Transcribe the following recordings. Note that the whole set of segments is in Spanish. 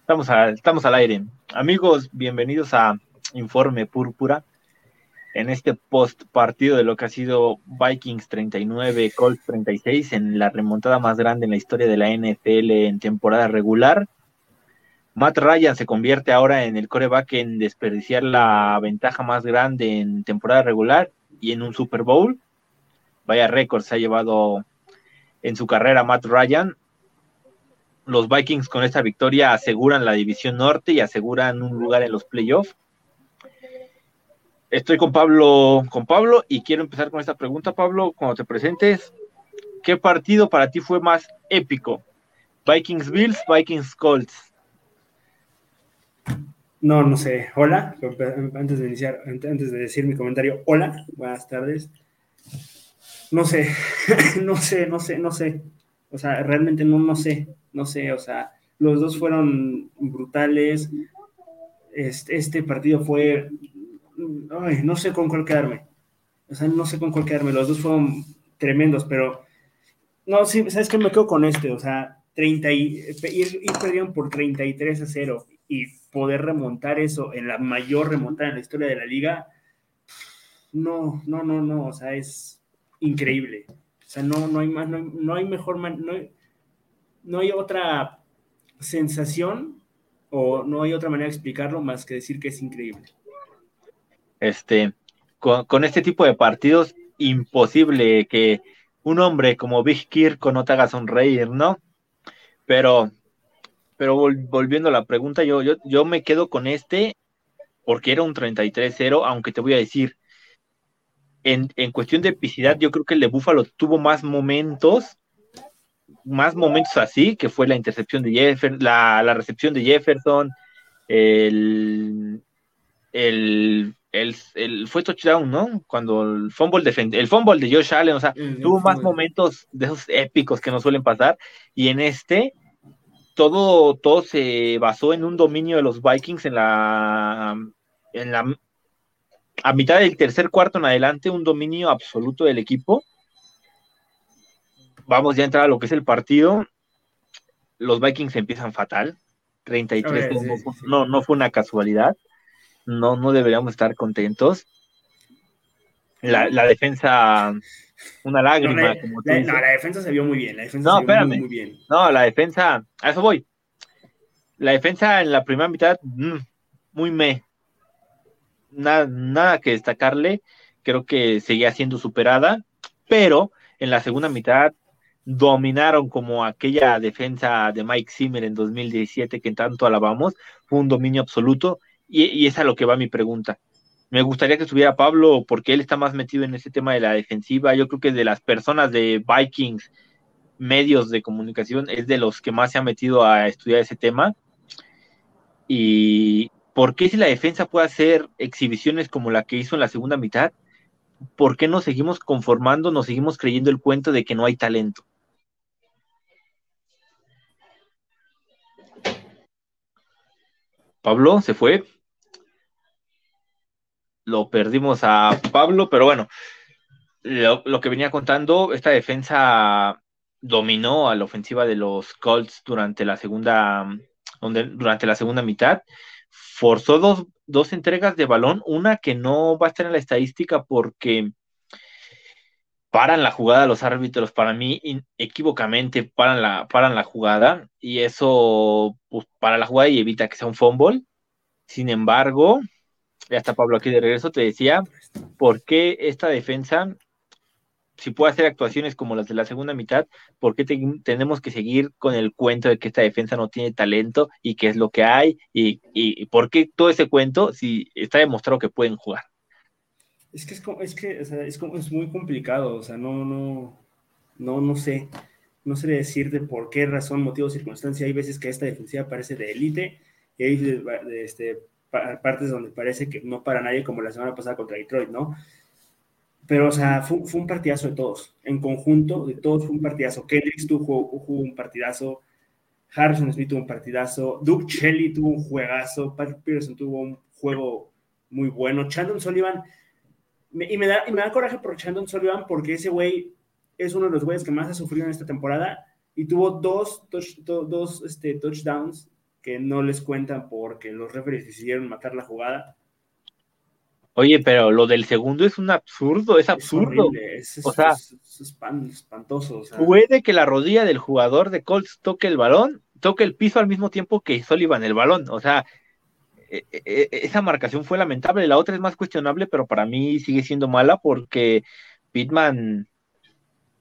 Estamos, estamos al aire. Amigos, bienvenidos a Informe Púrpura. En este post partido de lo que ha sido Vikings 39, Colts 36, en la remontada más grande en la historia de la NFL en temporada regular. Matt Ryan se convierte ahora en el coreback en desperdiciar la ventaja más grande en temporada regular y en un Super Bowl. Vaya récord se ha llevado en su carrera Matt Ryan los Vikings con esta victoria aseguran la división norte y aseguran un lugar en los playoffs. Estoy con Pablo, con Pablo y quiero empezar con esta pregunta, Pablo, cuando te presentes, ¿qué partido para ti fue más épico? Vikings Bills, Vikings Colts. No, no sé. Hola, antes de iniciar, antes de decir mi comentario, hola, buenas tardes. No sé, no sé, no sé, no sé. O sea, realmente no, no sé no sé, o sea, los dos fueron brutales. Este, este partido fue, ay, no sé con cuál quedarme. O sea, no sé con cuál quedarme. Los dos fueron tremendos, pero no, sí, sabes que me quedo con este, o sea, 30 y, ir, perdieron por 33 a 0 y poder remontar eso en la mayor remontada en la historia de la liga, no, no, no, no, o sea, es increíble. Sea, no, no hay más, no, hay mejor, no no hay otra sensación o no hay otra manera de explicarlo más que decir que es increíble. Este, con, este tipo de partidos, imposible que un hombre como Big Kirk no te haga sonreír, ¿no? Pero, pero volviendo a la pregunta, yo, yo, yo me quedo con este porque era un 33-0, aunque te voy a decir, en, en, cuestión de epicidad, yo creo que el de Buffalo tuvo más momentos más momentos así, que fue la intercepción de Jefferson, la, recepción de Jefferson, el, el, el, fue touchdown, ¿no? Cuando el fumble, defend, el fumble de Josh Allen, o sea, tuvo más momentos de esos épicos que no suelen pasar, y en este todo, todo se basó en un dominio de los Vikings en la, en la a mitad del tercer cuarto en adelante, un dominio absoluto del equipo vamos ya a entrar a lo que es el partido. Los Vikings empiezan fatal. 33 no, no, fue una casualidad. No, no deberíamos estar contentos. La, defensa, una lágrima. No, la, defensa se vio muy bien. La defensa no, espérame. No, la defensa, a eso voy. La defensa en la primera mitad, mm, muy me. Nada, que destacarle. Creo que seguía siendo superada, pero en la segunda mitad dominaron como aquella defensa de Mike Zimmer en 2017 que tanto alabamos, fue un dominio absoluto y, y es a lo que va mi pregunta. Me gustaría que estuviera Pablo porque él está más metido en ese tema de la defensiva. Yo creo que de las personas de Vikings, medios de comunicación, es de los que más se ha metido a estudiar ese tema. Y ¿por qué si la defensa puede hacer exhibiciones como la que hizo en la segunda mitad? ¿Por qué nos seguimos conformando, nos seguimos creyendo el cuento de que no hay talento? Pablo se fue. Lo perdimos a Pablo, pero bueno, lo, que venía contando, esta defensa dominó a la ofensiva de los Colts durante la segunda, durante la segunda mitad. Forzó dos, dos entregas de balón, una que no va a estar en la estadística porque paran la jugada los árbitros, para mí, equivocamente paran la, paran la jugada y eso pues, para la jugada y evita que sea un fumble. Sin embargo, ya está Pablo aquí de regreso, te decía, ¿por qué esta defensa, si puede hacer actuaciones como las de la segunda mitad, por qué tenemos que seguir con el cuento de que esta defensa no tiene talento y qué es lo que hay y, y por qué todo ese cuento si está demostrado que pueden jugar? Es que es, es que es, muy complicado, o sea, no, no, no, no sé, no sé decirte por qué razón, motivo, circunstancia. Hay veces que esta defensiva parece de élite y hay de, este, partes donde parece que no para nadie, como la semana pasada contra Detroit, ¿no? Pero, o sea, fue, fue un partidazo de todos. En conjunto, de todos fue un partidazo. Kendricks tuvo, un partidazo. Harrison Smith tuvo un partidazo. Duke Shelley tuvo un juegazo. Patrick Peterson tuvo un juego muy bueno. Chandon Sullivan y, me da, y me da coraje por Chandon Sullivan porque ese güey es uno de los güeyes que más ha sufrido en esta temporada y tuvo dos, dos este, touchdowns que no les cuentan porque los referees decidieron matar la jugada. Oye, pero lo del segundo es un absurdo, es absurdo. Es, o sea, es, espantoso. Puede que la rodilla del jugador de Colts toque el balón, toque el piso al mismo tiempo que Sullivan el balón. O sea, e, e, e, esa marcación fue lamentable. La otra es más cuestionable, pero para mí sigue siendo mala porque Pittman,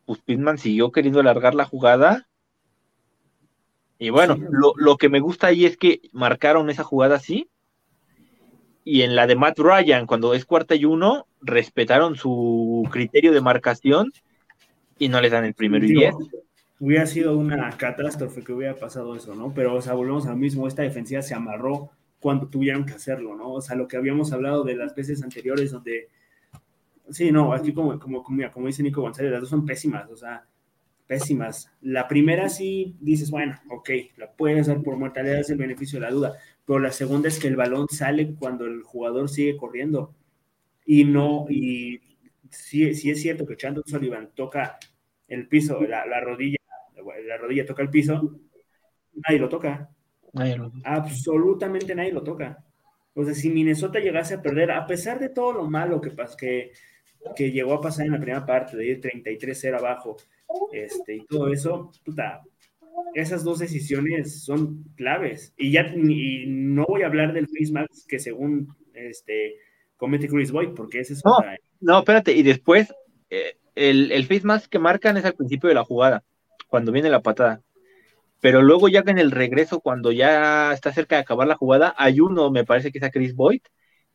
pues Pittman siguió queriendo alargar la jugada. Y bueno, lo, lo que me gusta ahí es que marcaron esa jugada así y en la de Matt Ryan, cuando es cuarta y uno, respetaron su criterio de marcación y no les dan el primero y diez. Hubiera sido una catástrofe que hubiera pasado eso, ¿no? Pero, o sea, volvemos al mismo, esta defensiva se amarró cuando tuvieron que hacerlo, ¿no? O sea, lo que habíamos hablado de las veces anteriores donde, sí, no, aquí como, como, como, como dice Nico González, las dos son pésimas, o sea, pésimas. La primera sí dices, bueno, ok, la puedes dar por muerta, le das el beneficio de la duda, pero la segunda es que el balón sale cuando el jugador sigue corriendo. Y no, y sí, es cierto que Chandon Sullivan toca el piso, la, rodilla, la rodilla toca el piso, nadie lo toca. Absolutamente nadie lo toca. O sea, si Minnesota llegase a perder, a pesar de todo lo malo que, que, que llegó a pasar en la primera parte, de ir 33-0 abajo, este, y todo eso, puta, esas dos decisiones son claves. Y ya no voy a hablar del face mask que según este, comete Chris Boyd, porque ese es... No, no espérate, y después eh, el, el face mask que marcan es al principio de la jugada, cuando viene la patada. Pero luego ya en el regreso, cuando ya está cerca de acabar la jugada, hay uno, me parece que es a Chris Boyd,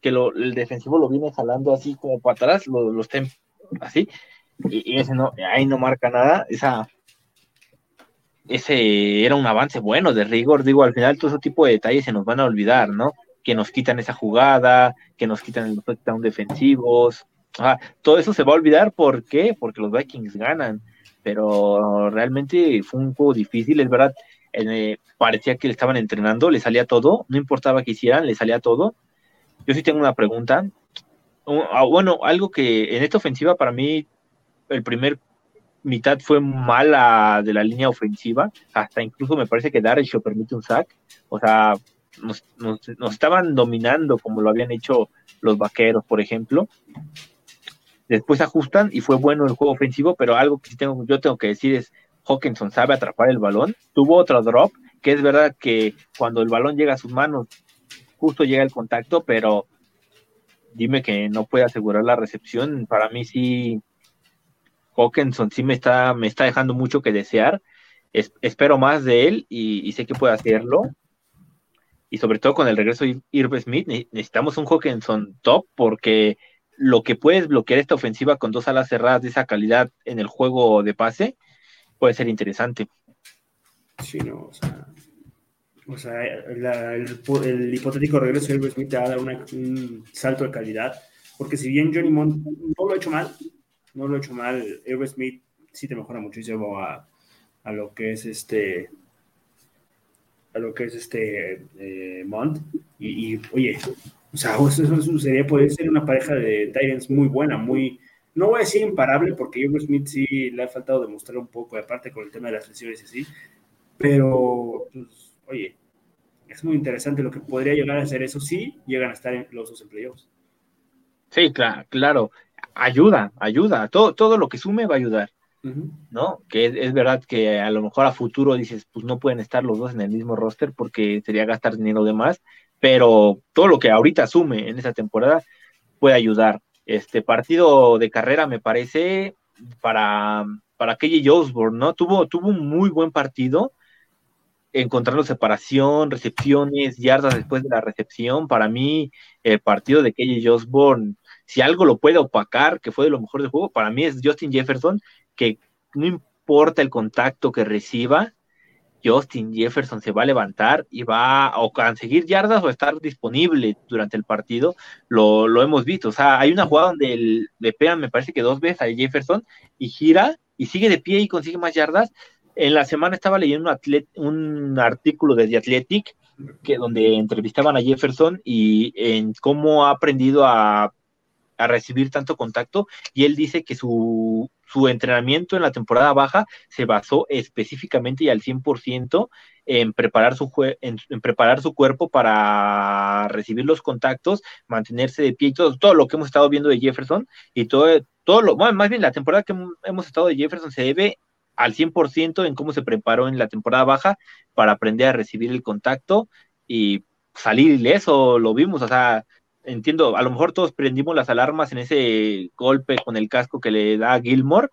que lo, el defensivo lo viene jalando así como para atrás, lo, lo está así, y, y, ese no, ahí no marca nada, esa ese era un avance bueno de rigor. Digo, al final todo ese tipo de detalles se nos van a olvidar, ¿no? Que nos quitan esa jugada, que nos quitan los touchdown defensivos. todo eso se va a olvidar, ¿por qué? Porque los Vikings ganan. Pero realmente fue un juego difícil, es verdad. Eh, parecía que le estaban entrenando, le salía todo, no importaba que hicieran, le salía todo. Yo sí tengo una pregunta. Ah, bueno, algo que en esta ofensiva para mí el primer mitad fue mala de la línea ofensiva, hasta incluso me parece que Darrecho permite un sack, o sea, nos, estaban dominando como lo habían hecho los vaqueros, por ejemplo. Después ajustan y fue bueno el juego ofensivo, pero algo que tengo, yo tengo que decir es, Hawkinson sabe atrapar el balón, tuvo otro drop, que es verdad que cuando el balón llega a sus manos, justo llega el contacto, pero dime que no puede asegurar la recepción, para mí sí Hawkinson sí me está, me está dejando mucho que desear. espero más de él y, sé que puede hacerlo. Y sobre todo con el regreso de Irv Smith, necesitamos un Hawkinson top porque lo que puedes bloquear esta ofensiva con dos alas cerradas de esa calidad en el juego de pase puede ser interesante. Sí, no, o sea, el, hipotético regreso de Irv Smith te va un salto de calidad, porque si bien Johnny Mont no lo ha hecho mal, no lo he hecho mal. Smith sí te mejora muchísimo a, a lo que es este a lo que es este eh, Mont y, oye o sea eso, sería puede ser una pareja de Titans muy buena muy no voy a decir imparable porque Irv Smith sí le ha faltado demostrar un poco aparte con el tema de las lesiones y así pero pues, oye es muy interesante lo que podría llegar a ser eso sí llegan a estar en los dos empleados Sí, claro, claro ayuda, ayuda, todo, todo lo que sume va a ayudar, ¿no? Que es, verdad que a lo mejor a futuro dices, pues no pueden estar los dos en el mismo roster porque sería gastar dinero de más, pero todo lo que ahorita sume en esa temporada puede ayudar. Este partido de carrera me parece para, para KJ Osborne, ¿no? Tuvo, tuvo un muy buen partido, encontrando separación, recepciones, yardas después de la recepción. Para mí, el partido de KJ Osborne si algo lo puede opacar, que fue de lo mejor del juego, para mí es Justin Jefferson, que no importa el contacto que reciba, Justin Jefferson se va a levantar y va a conseguir yardas o estar disponible durante el partido. Lo, hemos visto. O sea, hay una jugada donde le pegan, me parece que dos veces a Jefferson y gira y sigue de pie y consigue más yardas. En la semana estaba leyendo un, un artículo de The Athletic que, donde entrevistaban a Jefferson y en cómo ha aprendido a a recibir tanto contacto y él dice que su su entrenamiento en la temporada baja se basó específicamente y al 100% en preparar su, en, preparar su cuerpo para recibir los contactos, mantenerse de pie y todo, todo lo que hemos estado viendo de Jefferson y todo, todo lo, bueno, más bien la temporada que hemos estado de Jefferson se debe al 100% en cómo se preparó en la temporada baja para aprender a recibir el contacto y salir ileso, lo vimos, o sea, entiendo, a lo mejor todos prendimos las alarmas en ese golpe con el casco que le da a Gilmore.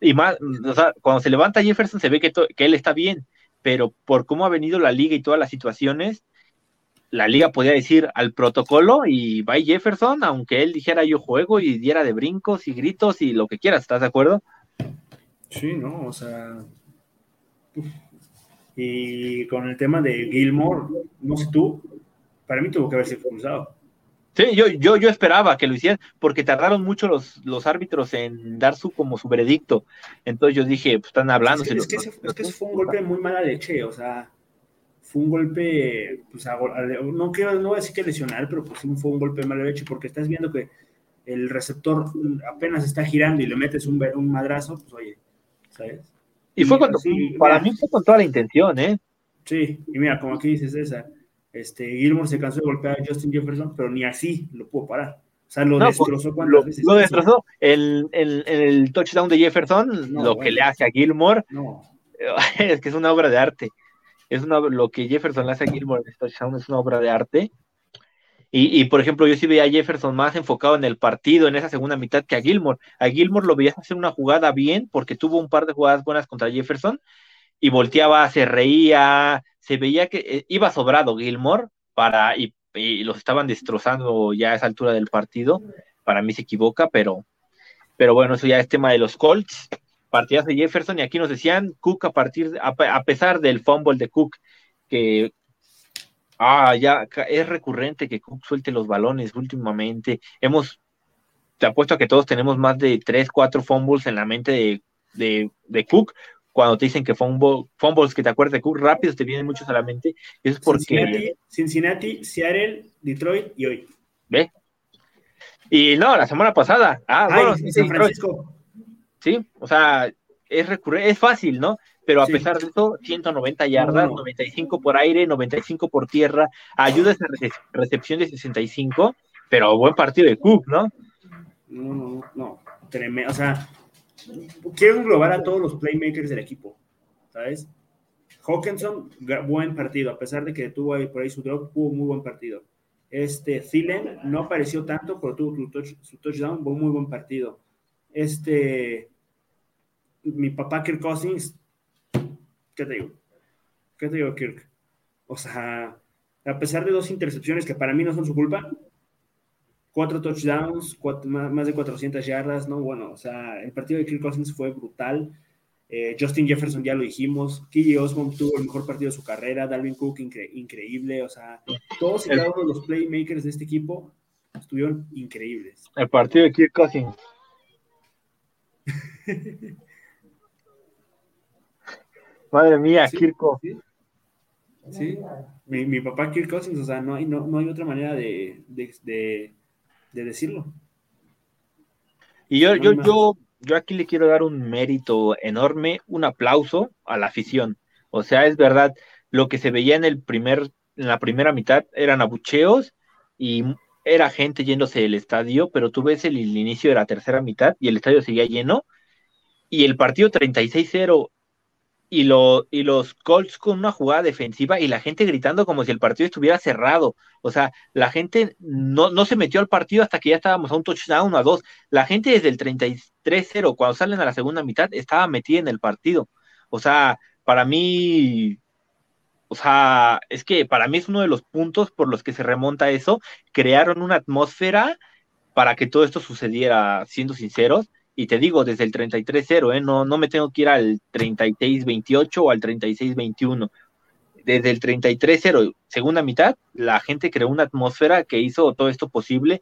Y más, o sea, cuando se levanta Jefferson se ve que, que él está bien, pero por cómo ha venido la liga y todas las situaciones, la liga podía decir al protocolo y va Jefferson, aunque él dijera yo juego y diera de brincos y gritos y lo que quieras, ¿estás de acuerdo? Sí, no, o sea. Y con el tema de Gilmore, no sé tú, para mí tuvo que haberse expulsado. Sí, yo, yo, yo esperaba que lo hicieran, porque tardaron mucho los, los árbitros en dar su como su veredicto. Entonces yo dije, pues están hablando. Es que, eso, fue un golpe muy mala leche, o sea, fue un golpe, pues, no quiero, no voy a decir que lesional, pero pues fue un golpe mala leche, porque estás viendo que el receptor apenas está girando y le metes un, un madrazo, pues oye, ¿sabes? Y fue cuando, para mí fue con toda la intención, ¿eh? Sí, y mira, como aquí dices esa este, Gilmore se cansó de golpear a Justin Jefferson, pero ni así lo pudo parar. O sea, lo destrozó cuántas lo, veces. Lo destrozó. El, el, el, touchdown de Jefferson, lo que le hace a Gilmore, es que es una obra de arte. Es una, lo que Jefferson le hace a Gilmore en el touchdown es una obra de arte. Y, y, por ejemplo, yo sí veía a Jefferson más enfocado en el partido, en esa segunda mitad, que a Gilmore. A Gilmore lo veías hacer una jugada bien, porque tuvo un par de jugadas buenas contra Jefferson, y volteaba, se reía, se veía que eh, iba sobrado Gilmore para, y, los estaban destrozando ya a esa altura del partido. Para mí se equivoca, pero, pero bueno, eso ya es tema de los Colts. Partidas de Jefferson, y aquí nos decían Cook a partir, a, pesar del fumble de Cook, que ah, ya es recurrente que Cook suelte los balones últimamente. Hemos, te apuesto a que todos tenemos más de 3, 4 fumbles en la mente de, de, de Cook, cuando te dicen que fumbles que te acuerdas de Cook, rápidos te vienen muchos a la mente. es porque. Cincinnati, Seattle, Detroit y hoy. ¿Ve? Y no, la semana pasada. Ah, bueno, sí, San Francisco. Sí, o sea, es recurrente, es fácil, ¿no? Pero a pesar de eso, 190 yardas, 95 por aire, 95 por tierra, ayuda a esa recepción de 65, pero buen partido de Cook, ¿no? No, no, no, tremendo, o sea, quiero englobar a todos los playmakers del equipo, ¿sabes? Hawkinson, buen partido, a pesar de que tuvo ahí por ahí su drop, tuvo muy buen partido. Este, Thielen no apareció tanto, pero tuvo su, touchdown, fue muy buen partido. Este, mi papá Kirk Cousins, ¿qué te digo? ¿Qué te digo, Kirk? O sea, a pesar de dos intercepciones que para mí no son su culpa, cuatro touchdowns, más de 400 yardas, ¿no? Bueno, o sea, el partido de Kirk Cousins fue brutal. Eh, Justin Jefferson ya lo dijimos, KJ Osmond tuvo el mejor partido de su carrera, Dalvin Cook increíble, o sea, todos y cada uno de los playmakers de este equipo estuvieron increíbles. El partido de Kirk Cousins. Madre mía, Kirk Sí, Mi, papá Kirk Cousins, o sea, no hay, no, hay otra manera de de decirlo. Y yo, yo, yo, yo aquí le quiero dar un mérito enorme, un aplauso a la afición. O sea, es verdad, lo que se veía en el primer, en la primera mitad eran abucheos y era gente yéndose del estadio, pero tú ves el, el inicio de la tercera mitad y el estadio seguía lleno. Y el partido 36-0 y, lo, y los Colts con una jugada defensiva y la gente gritando como si el partido estuviera cerrado. O sea, la gente no, no se metió al partido hasta que ya estábamos a un touchdown a dos. La gente desde el 33-0, cuando salen a la segunda mitad, estaba metida en el partido. O sea, para mí, o sea, es que para mí es uno de los puntos por los que se remonta eso. Crearon una atmósfera para que todo esto sucediera, siendo sinceros y te digo, desde el 33-0, ¿eh? no, no me tengo que ir al 36-28 o al 36-21. Desde el 33-0, segunda mitad, la gente creó una atmósfera que hizo todo esto posible.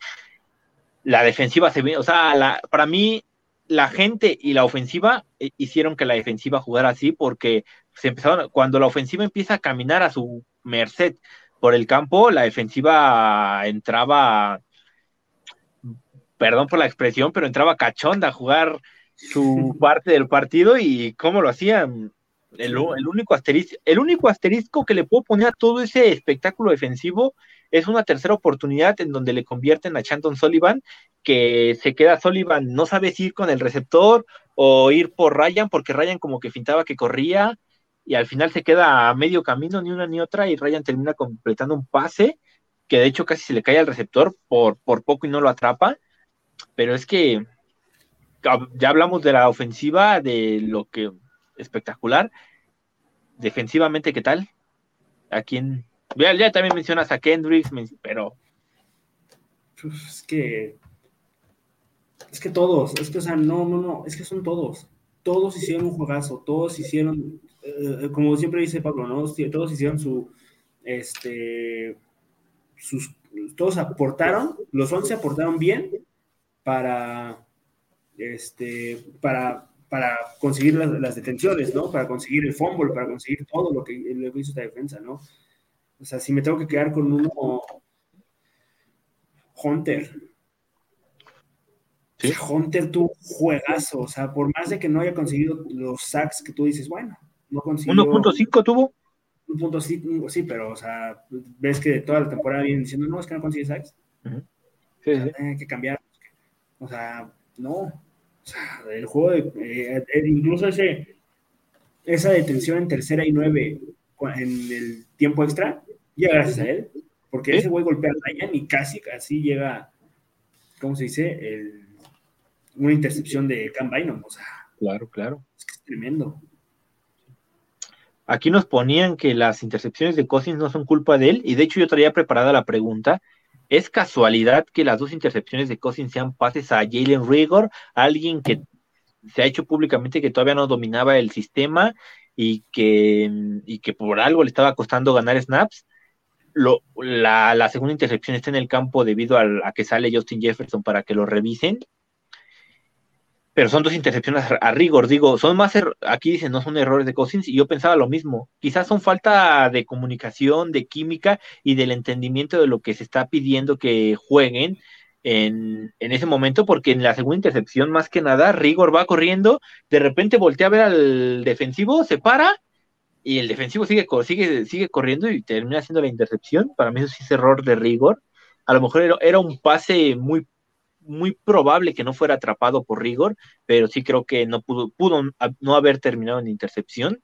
La defensiva se ve, o sea, para mí, la gente y la ofensiva eh, hicieron que la defensiva jugara así porque se empezaron, cuando la ofensiva empieza a caminar a su merced por el campo, la defensiva entraba perdón por la expresión, pero entraba cachonda a jugar su parte del partido y cómo lo hacían. El, único asterisco, el único asterisco que le puedo poner a todo ese espectáculo defensivo es una tercera oportunidad en donde le convierten a Chanton Sullivan, que se queda Sullivan, no sabe si ir con el receptor o ir por Ryan, porque Ryan como que fintaba que corría y al final se queda a medio camino, ni una ni otra, y Ryan termina completando un pase que de hecho casi se le cae al receptor por, por poco y no lo atrapa, pero es que ya hablamos de la ofensiva, de lo que espectacular. Defensivamente, ¿qué tal? ¿A quién? Ya, también mencionas a Kendricks, pero. Es que. Es que todos, es que, o sea, no, no, no, es que son todos. Todos hicieron un juegazo, todos hicieron, eh, como siempre dice Pablo, ¿no? Todos hicieron su. Este. Sus, todos aportaron, los 11 aportaron bien para este, para, para conseguir las, detenciones, ¿no? Para conseguir el fumble, para conseguir todo lo que, lo hizo esta defensa, ¿no? O sea, si me tengo que quedar con uno, Hunter. ¿Sí? Hunter tuvo juegazo, o sea, por más de que no haya conseguido los sacks que tú dices, bueno, no consiguió. 1.5 tuvo. 1.5, sí, pero, o sea, ves que toda la temporada vienen diciendo, no, es que no consigue sacks. sí, sí. Hay que cambiar. O sea, no el juego, de, eh, eh, incluso ese, esa detención en tercera y nueve en el tiempo extra, llega gracias a él, porque ese güey golpea a Ryan y casi, casi llega, ¿cómo se dice? una intercepción de Cam Bynum, o sea. Claro, claro. Es que es tremendo. Aquí nos ponían que las intercepciones de Cousins no son culpa de él, y de hecho yo traía preparada la pregunta, ¿Es casualidad que las dos intercepciones de Cousins sean pases a Jalen Rigor, alguien que se ha hecho públicamente que todavía no dominaba el sistema y que, y que por algo le estaba costando ganar snaps? Lo, la, segunda intercepción está en el campo debido a que sale Justin Jefferson para que lo revisen pero son dos intercepciones a rigor, digo, son más, er, aquí dicen, no son errores de Cousins, y yo pensaba lo mismo, quizás son falta de comunicación, de química y del entendimiento de lo que se está pidiendo que jueguen en, ese momento, porque en la segunda intercepción, más que nada, Rigor va corriendo, de repente voltea a ver al defensivo, se para, y el defensivo sigue, sigue, sigue corriendo y termina haciendo la intercepción, para mí eso sí es error de Rigor, a lo mejor era un pase muy muy probable que no fuera atrapado por Rigor, pero sí creo que no pudo, pudo no haber terminado en intercepción.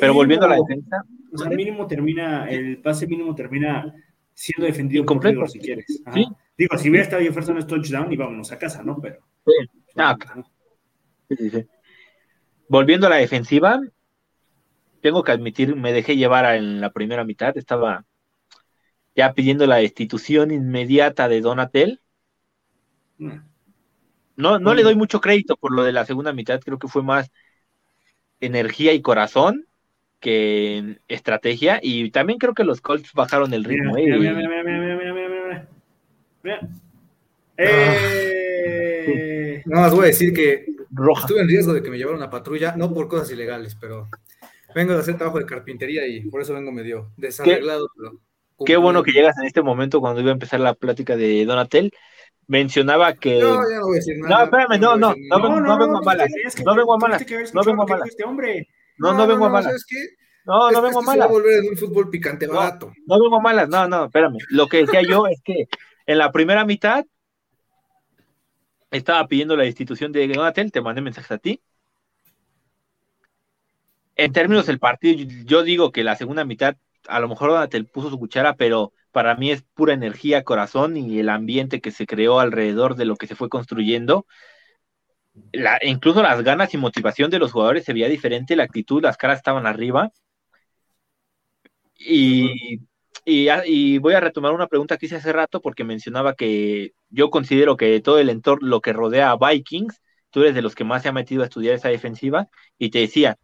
pero volviendo a la defensa. O sea, mínimo termina, el pase mínimo termina siendo defendido por Rigor, si quieres. Digo, si hubiera estado Jefferson es touchdown y vámonos a casa, ¿no? Pero. Ah, volviendo a la defensiva, tengo que admitir, me dejé llevar en la primera mitad, estaba ya pidiendo la destitución inmediata de Donatel no, no le doy mucho crédito por lo de la segunda mitad, creo que fue más energía y corazón que estrategia, y también creo que los Colts bajaron el ritmo. Mira, mira, mira, mira, mira, eh... Nada más voy a decir que estuve en riesgo de que me llevaran una patrulla, no por cosas ilegales, pero vengo de hacer trabajo de carpintería y por eso vengo medio desarreglado. Qué, bueno que llegas en este momento cuando iba a empezar la plática de Donatel mencionaba que. No, ya no voy a decir nada. No, espérame, no, no, no, no, vengo a malas. No vengo a malas. No vengo a malas. No, no vengo a malas. No, no vengo a malas. volver en un fútbol picante barato. No vengo a malas, no, no, espérame. Lo que decía yo es que en la primera mitad estaba pidiendo la institución de Donatel, te mandé mensajes a ti. En términos del partido, yo digo que la segunda mitad, a lo mejor Donatel puso su cuchara, pero para mí es pura energía, corazón y el ambiente que se creó alrededor de lo que se fue construyendo. Incluso las ganas y motivación de los jugadores se veía diferente, la actitud, las caras estaban arriba. Y, y, voy a retomar una pregunta que hice hace rato porque mencionaba que yo considero que todo el entorno, lo que rodea a Vikings, tú eres de los que más se ha metido a estudiar esa defensiva, y te decía,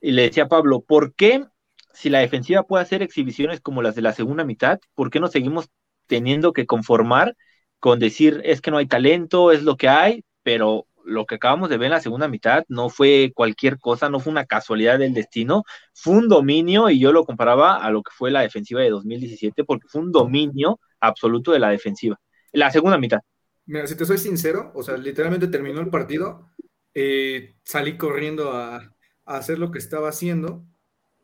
y le decía a Pablo, ¿por qué si la defensiva puede hacer exhibiciones como las de la segunda mitad, ¿por qué no seguimos teniendo que conformar con decir es que no hay talento, es lo que hay, pero lo que acabamos de ver en la segunda mitad no fue cualquier cosa, no fue una casualidad del destino, fue un dominio y yo lo comparaba a lo que fue la defensiva de 2017 porque fue un dominio absoluto de la defensiva, la segunda mitad. Mira, si te soy sincero, o sea, literalmente terminó el partido, eh, salí corriendo a, hacer lo que estaba haciendo,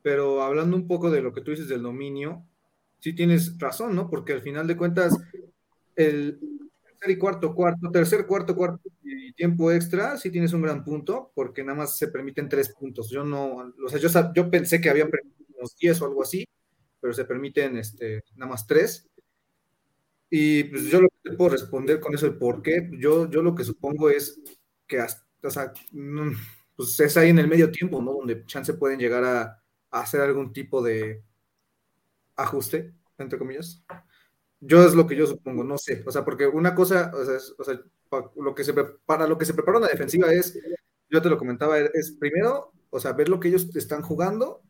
pero hablando un poco de lo que tú dices del dominio, sí tienes razón, ¿no? Porque al final de cuentas, el tercer y cuarto, cuarto, tercer, cuarto, cuarto y tiempo extra, sí tienes un gran punto, porque nada más se permiten tres puntos. Yo no, o sea, yo, yo pensé que habían permitido unos 10 o algo así, pero se permiten este, nada más tres. Y pues yo lo que te puedo responder con eso, el por qué, yo, yo lo que supongo es que hasta, mm, pues es ahí en el medio tiempo, ¿no? Donde chance pueden llegar a hacer algún tipo de ajuste, entre comillas. Yo es lo que yo supongo, no sé. O sea, porque una cosa, o sea, o sea para, lo que se, para lo que se prepara una defensiva es, yo te lo comentaba, es primero, o sea, ver lo que ellos están jugando,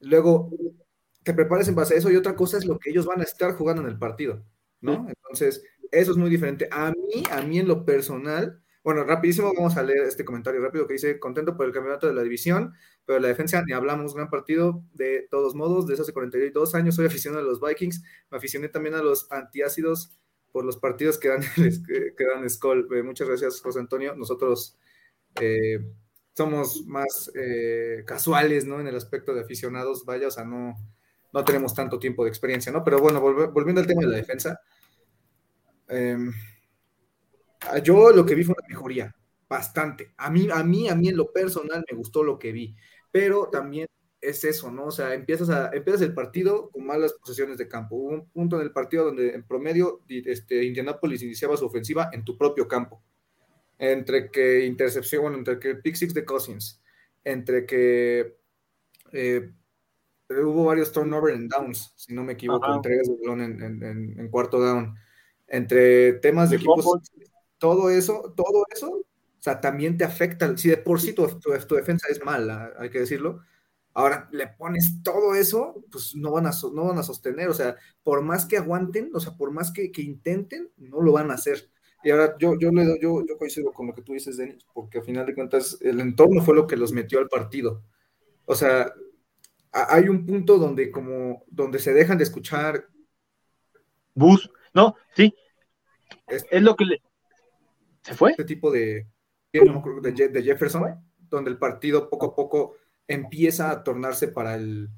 luego te prepares en base a eso y otra cosa es lo que ellos van a estar jugando en el partido. ¿no? Entonces, eso es muy diferente. A mí, a mí en lo personal, bueno, rapidísimo vamos a leer este comentario rápido que dice, contento por el campeonato de la división, pero la defensa ni hablamos, gran partido de todos modos, desde hace 42 años soy aficionado a los Vikings, me aficioné también a los antiácidos por los partidos que dan, que dan Skull. Eh, muchas gracias, José Antonio. Nosotros eh, somos más eh, casuales, ¿no? En el aspecto de aficionados, vaya, o sea, no, no tenemos tanto tiempo de experiencia, ¿no? Pero bueno, volviendo al tema de la defensa, em, yo lo que vi fue una mejoría, bastante. A mí, a mí, a mí en lo personal me gustó lo que vi, pero también es eso, ¿no? O sea, empiezas, a, empiezas el partido con malas posesiones de campo. Hubo un punto en el partido donde en promedio este, Indianapolis iniciaba su ofensiva en tu propio campo. Entre que intercepción, bueno, entre que pick six de Cousins, entre que eh, hubo varios turnover en downs, si no me equivoco, de balón en, cuarto down, entre temas de equipos, todo eso, todo eso, sea, también te afecta, si de por sí tu, defensa es mala, hay que decirlo, ahora le pones todo eso, pues no van a, no van a sostener, o sea, por más que aguanten, o sea, por más que, intenten, no lo van a hacer. Y ahora yo, yo, le, yo, yo coincido con lo que tú dices, Denis, porque al final de cuentas el entorno fue lo que los metió al partido. O sea, hay un punto donde como donde se dejan de escuchar bus no sí. Es, lo que le se fue este tipo de de, Jefferson donde el partido poco a poco empieza a tornarse para el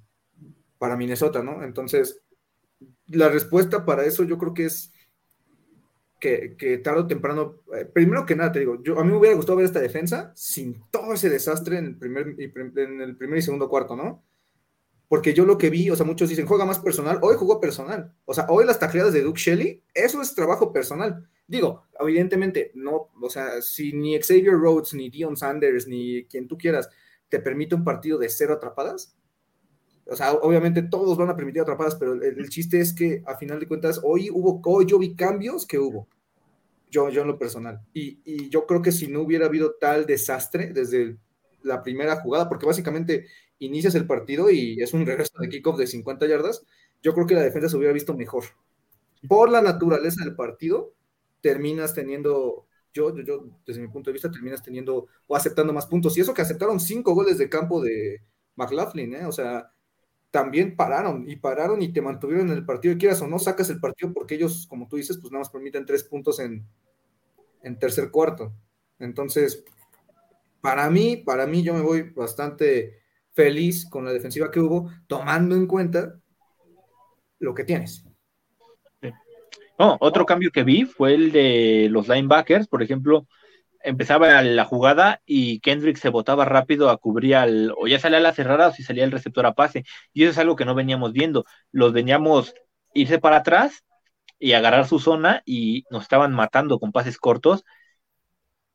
para Minnesota no entonces la respuesta para eso yo creo que es que, que tarde o temprano, eh, primero que nada te digo, yo, a mí me hubiera gustado ver esta defensa sin todo ese desastre en el primer, en el primer y segundo cuarto, ¿no? porque yo lo que vi, o sea, muchos dicen, juega más personal, hoy jugó personal, o sea, hoy las tacleadas de Duke Shelley, eso es trabajo personal. Digo, evidentemente, no, o sea, si ni Xavier Rhodes, ni Dion Sanders, ni quien tú quieras, te permite un partido de cero atrapadas, o sea, obviamente todos van a permitir atrapadas, pero el, chiste es que a final de cuentas, hoy hubo, hoy yo vi cambios que hubo, yo, yo en lo personal, y, y yo creo que si no hubiera habido tal desastre desde la primera jugada, porque básicamente inicias el partido y es un regreso de kickoff de 50 yardas, yo creo que la defensa se hubiera visto mejor. Por la naturaleza del partido, terminas teniendo, yo, yo, desde mi punto de vista, terminas teniendo o aceptando más puntos. Y eso que aceptaron cinco goles de campo de McLaughlin, ¿eh? O sea, también pararon y pararon y te mantuvieron en el partido. Y quieras o no, sacas el partido porque ellos, como tú dices, pues nada más permiten tres puntos en, en tercer cuarto. Entonces, para mí, para mí, yo me voy bastante feliz con la defensiva que hubo, tomando en cuenta lo que tienes. No, otro cambio que vi fue el de los linebackers, por ejemplo, empezaba la jugada y Kendrick se botaba rápido a cubrir al, o ya salía a la cerrada o si salía el receptor a pase, y eso es algo que no veníamos viendo, los veníamos irse para atrás y agarrar su zona y nos estaban matando con pases cortos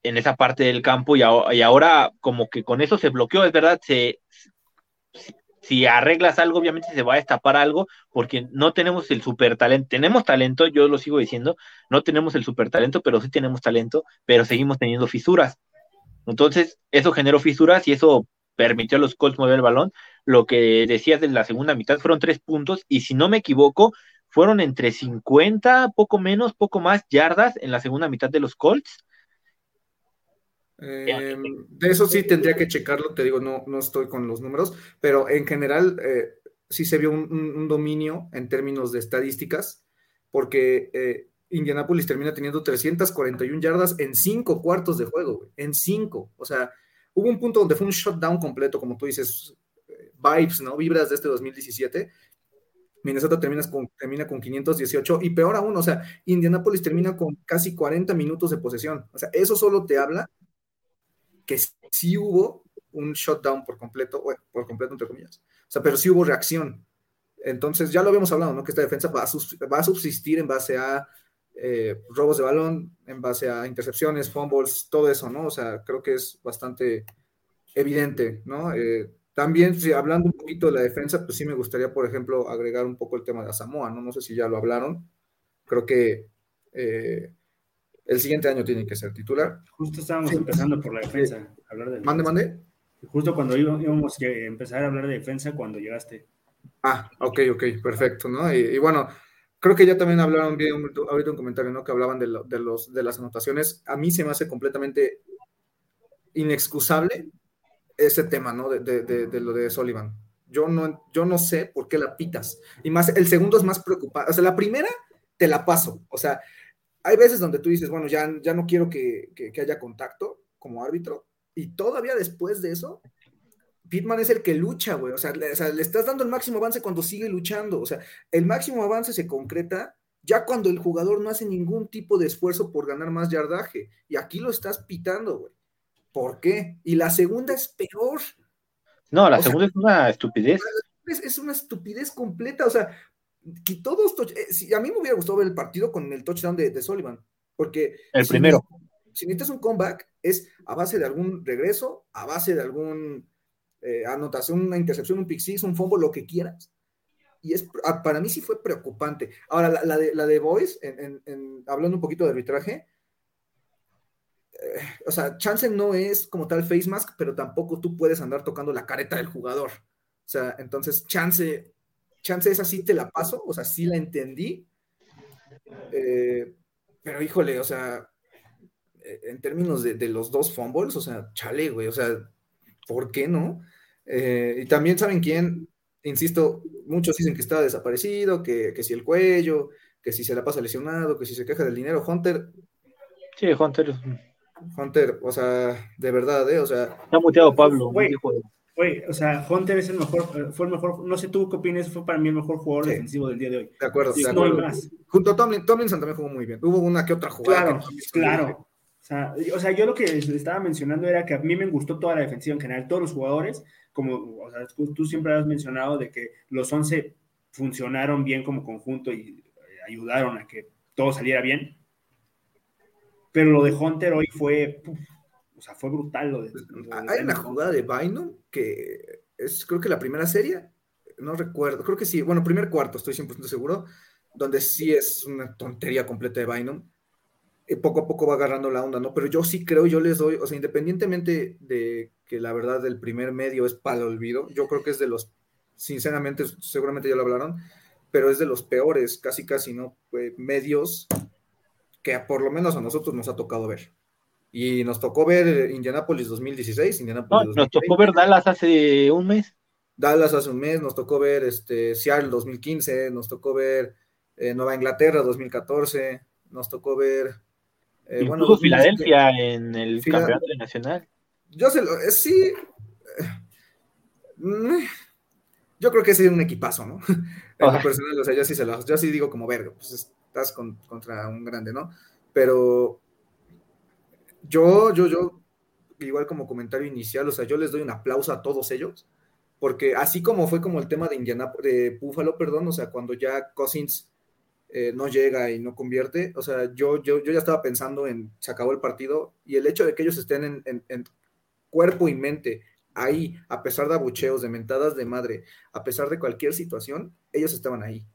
en esa parte del campo y, ahora como que con eso se bloqueó, es verdad, se, si arreglas algo, obviamente se va a destapar algo, porque no tenemos el super talento. Tenemos talento, yo lo sigo diciendo, no tenemos el super talento, pero sí tenemos talento, pero seguimos teniendo fisuras. Entonces, eso generó fisuras y eso permitió a los Colts mover el balón. Lo que decías de la segunda mitad fueron tres puntos, y si no me equivoco, fueron entre 50, poco menos, poco más yardas en la segunda mitad de los Colts Em, de eso sí tendría que checarlo, te digo, no, no estoy con los números, pero en general eh, sí se vio un, dominio en términos de estadísticas, porque eh, Indianapolis termina teniendo 341 yardas en cinco cuartos de juego, en cinco. O sea, hubo un punto donde fue un shutdown completo, como tú dices, vibes, ¿no? Vibras de este 2017. Minnesota termina con, termina con 518 y peor aún, o sea, Indianapolis termina con casi 40 minutos de posesión. O sea, eso solo te habla que sí hubo un shutdown por completo, por completo entre comillas. O sea, pero sí hubo reacción. Entonces, ya lo habíamos hablado, ¿no? Que esta defensa va a, subsistir en base a eh, robos de balón, en base a intercepciones, fumbles, todo eso, ¿no? O sea, creo que es bastante evidente, ¿no? Eh, también, si hablando un poquito de la defensa, pues sí me gustaría, por ejemplo, agregar un poco el tema de Samoa, ¿no? No sé si ya lo hablaron. Creo que eh, el siguiente año tiene que ser titular. Justo estábamos empezando por la defensa. Hablar de mande, mande. Justo cuando íbamos a empezar a hablar de defensa, cuando llegaste. Ah, ok, ok, perfecto, ¿no? Y, bueno, creo que ya también hablaron bien ahorita un comentario, ¿no? Que hablaban de, los, de las anotaciones. A mí se me hace completamente inexcusable ese tema, ¿no? De, lo de Sullivan. Yo no, yo no sé por qué la pitas. Y más, el segundo es más preocupante. O sea, la primera te la paso. O sea, hay veces donde tú dices, bueno, ya, ya no quiero que, que haya contacto como árbitro. Y todavía después de eso, Pitman es el que lucha, güey. O sea, le, estás dando el máximo avance cuando sigue luchando. O sea, el máximo avance se concreta ya cuando el jugador no hace ningún tipo de esfuerzo por ganar más yardaje. Y aquí lo estás pitando, güey. ¿Por qué? Y la segunda es peor. No, la segunda es una estupidez. Es, una estupidez completa. O sea, que todos. Eh, a mí me hubiera gustado ver el partido con el touchdown de, de Sullivan. Porque. El primero. si necesitas un comeback, es a base de algún regreso, a base de algún eh, anotación, una intercepción, un pick six, un fumble, lo que quieras. Y es, para mí sí fue preocupante. Ahora, la, de, la de Boys, hablando un poquito de arbitraje, eh, o sea, chance no es como tal face mask, pero tampoco tú puedes andar tocando la careta del jugador. O sea, entonces, chance, chance esa sí te la paso, o sea, sí la entendí. Eh, pero híjole, o sea, en términos de, de, los dos fumbles, o sea, chale, güey, o sea, ¿por qué no? Eh, y también saben quién, insisto, muchos dicen que está desaparecido, que, si el cuello, que si se la pasa lesionado, que si se queja del dinero. Hunter. Sí, Hunter. Hunter, o sea, de verdad, ¿eh? O sea. Está muteado Pablo. Güey, o sea, Hunter es el mejor, fue el mejor, no sé tú qué opinas, fue para mí el mejor jugador defensivo del día de hoy. De acuerdo, de acuerdo. Junto a Tomlin, Tomlinson también jugó muy bien. Hubo una que otra jugada. Claro, claro. O sea, yo lo que estaba mencionando era que a mí me gustó toda la defensiva en general, todos los jugadores, como o sea, tú siempre has mencionado de que los 11 funcionaron bien como conjunto y eh, ayudaron a que todo saliera bien. Pero lo de Hunter hoy fue, o sea, fue brutal. Lo de, Hay una jugada de Bynum que es, creo que la primera serie, no recuerdo, creo que sí, bueno, primer cuarto, estoy 100% seguro, donde sí es una tontería completa de Bynum eh, poco a poco va agarrando la onda, ¿no? Pero yo sí creo, yo les doy, o sea, independientemente de que la verdad del primer medio es para el olvido, yo creo que es de los, sinceramente, seguramente ya lo hablaron, pero es de los peores, casi casi, ¿no? medios que por lo menos a nosotros nos ha tocado ver. Y nos tocó ver Indianapolis 2016, Indianapolis Nos tocó ver Dallas hace un mes. Dallas hace un mes, nos tocó ver este, Seattle 2015, nos tocó ver eh, Nueva Inglaterra 2014, nos tocó ver eh, bueno, Filadelfia en el campeonato nacional. Yo sé, eh, sí. Eh, yo creo que ese es un equipazo, ¿no? En lo personal, o sea, yo sí, se lo, yo sí digo como verga, pues estás contra un grande, ¿no? Pero yo, yo, yo, igual como comentario inicial, o sea, yo les doy un aplauso a todos ellos, porque así como fue como el tema de Indiana, de Buffalo, perdón, o sea, cuando ya Cousins eh, no llega y no convierte. O sea, yo, yo, yo ya estaba pensando en, se acabó el partido y el hecho de que ellos estén en, cuerpo y mente ahí, a pesar de abucheos, de mentadas de madre, a pesar de cualquier situación, ellos estaban ahí.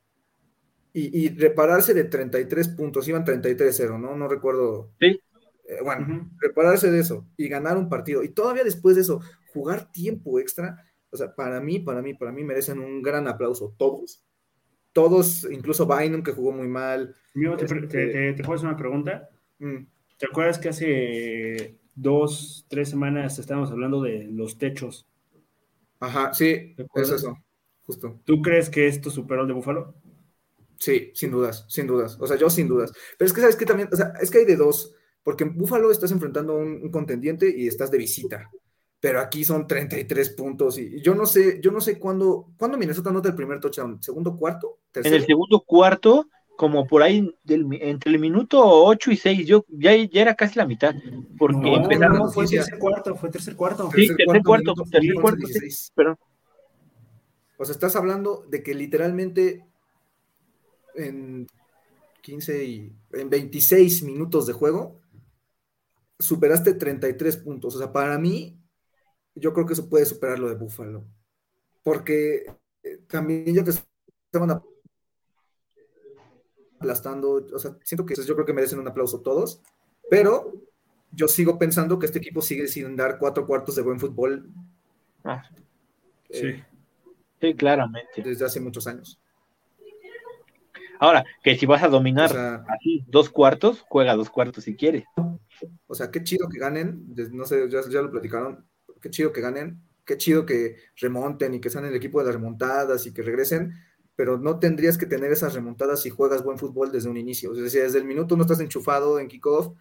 Y, repararse de 33 puntos, iban 33-0, ¿no? No recuerdo. Sí. Eh, bueno, repararse de eso y ganar un partido. Y todavía después de eso, jugar tiempo extra, o sea, para mí, para mí, para mí merecen un gran aplauso todos todos, incluso Bynum, que jugó muy mal. te, te, te, una pregunta. Mm. ¿Te acuerdas que hace dos, tres semanas estábamos hablando de los techos? Ajá, sí, es eso, justo. ¿Tú crees que esto superó el de Búfalo? Sí, sin dudas, sin dudas. O sea, yo sin dudas. Pero es que, ¿sabes que También, o sea, es que hay de dos. Porque en Búfalo estás enfrentando a un, contendiente y estás de visita. Pero aquí son 33 puntos y yo no sé, yo no sé cuándo, cuándo Minnesota nota el primer touchdown, segundo cuarto, En el segundo cuarto, como por ahí entre el minuto 8 y 6, yo ya, ya era casi la mitad, porque empezamos... fue tercer cuarto, fue tercer cuarto. Sí, tercer, cuarto, tercer cuarto, pero... O sea, estás hablando de que literalmente en 15 y en 26 minutos de juego superaste 33 puntos. O sea, para mí, yo creo que eso puede superar lo de Buffalo. Porque eh, también yo que estaban aplastando, o sea, siento que yo creo que merecen un aplauso todos, pero yo sigo pensando que este equipo sigue sin dar cuatro cuartos de buen fútbol. Ah, sí. sí, claramente. Desde hace muchos años. Ahora, que si vas a dominar así dos cuartos, juega dos cuartos si quieres. O sea, qué chido que ganen, no sé, ya, lo platicaron, qué chido que ganen, qué chido que remonten y que sean el equipo de las remontadas y que regresen, pero no tendrías que tener esas remontadas si juegas buen fútbol desde un inicio. Sea, desde el minuto no estás enchufado en kickoff,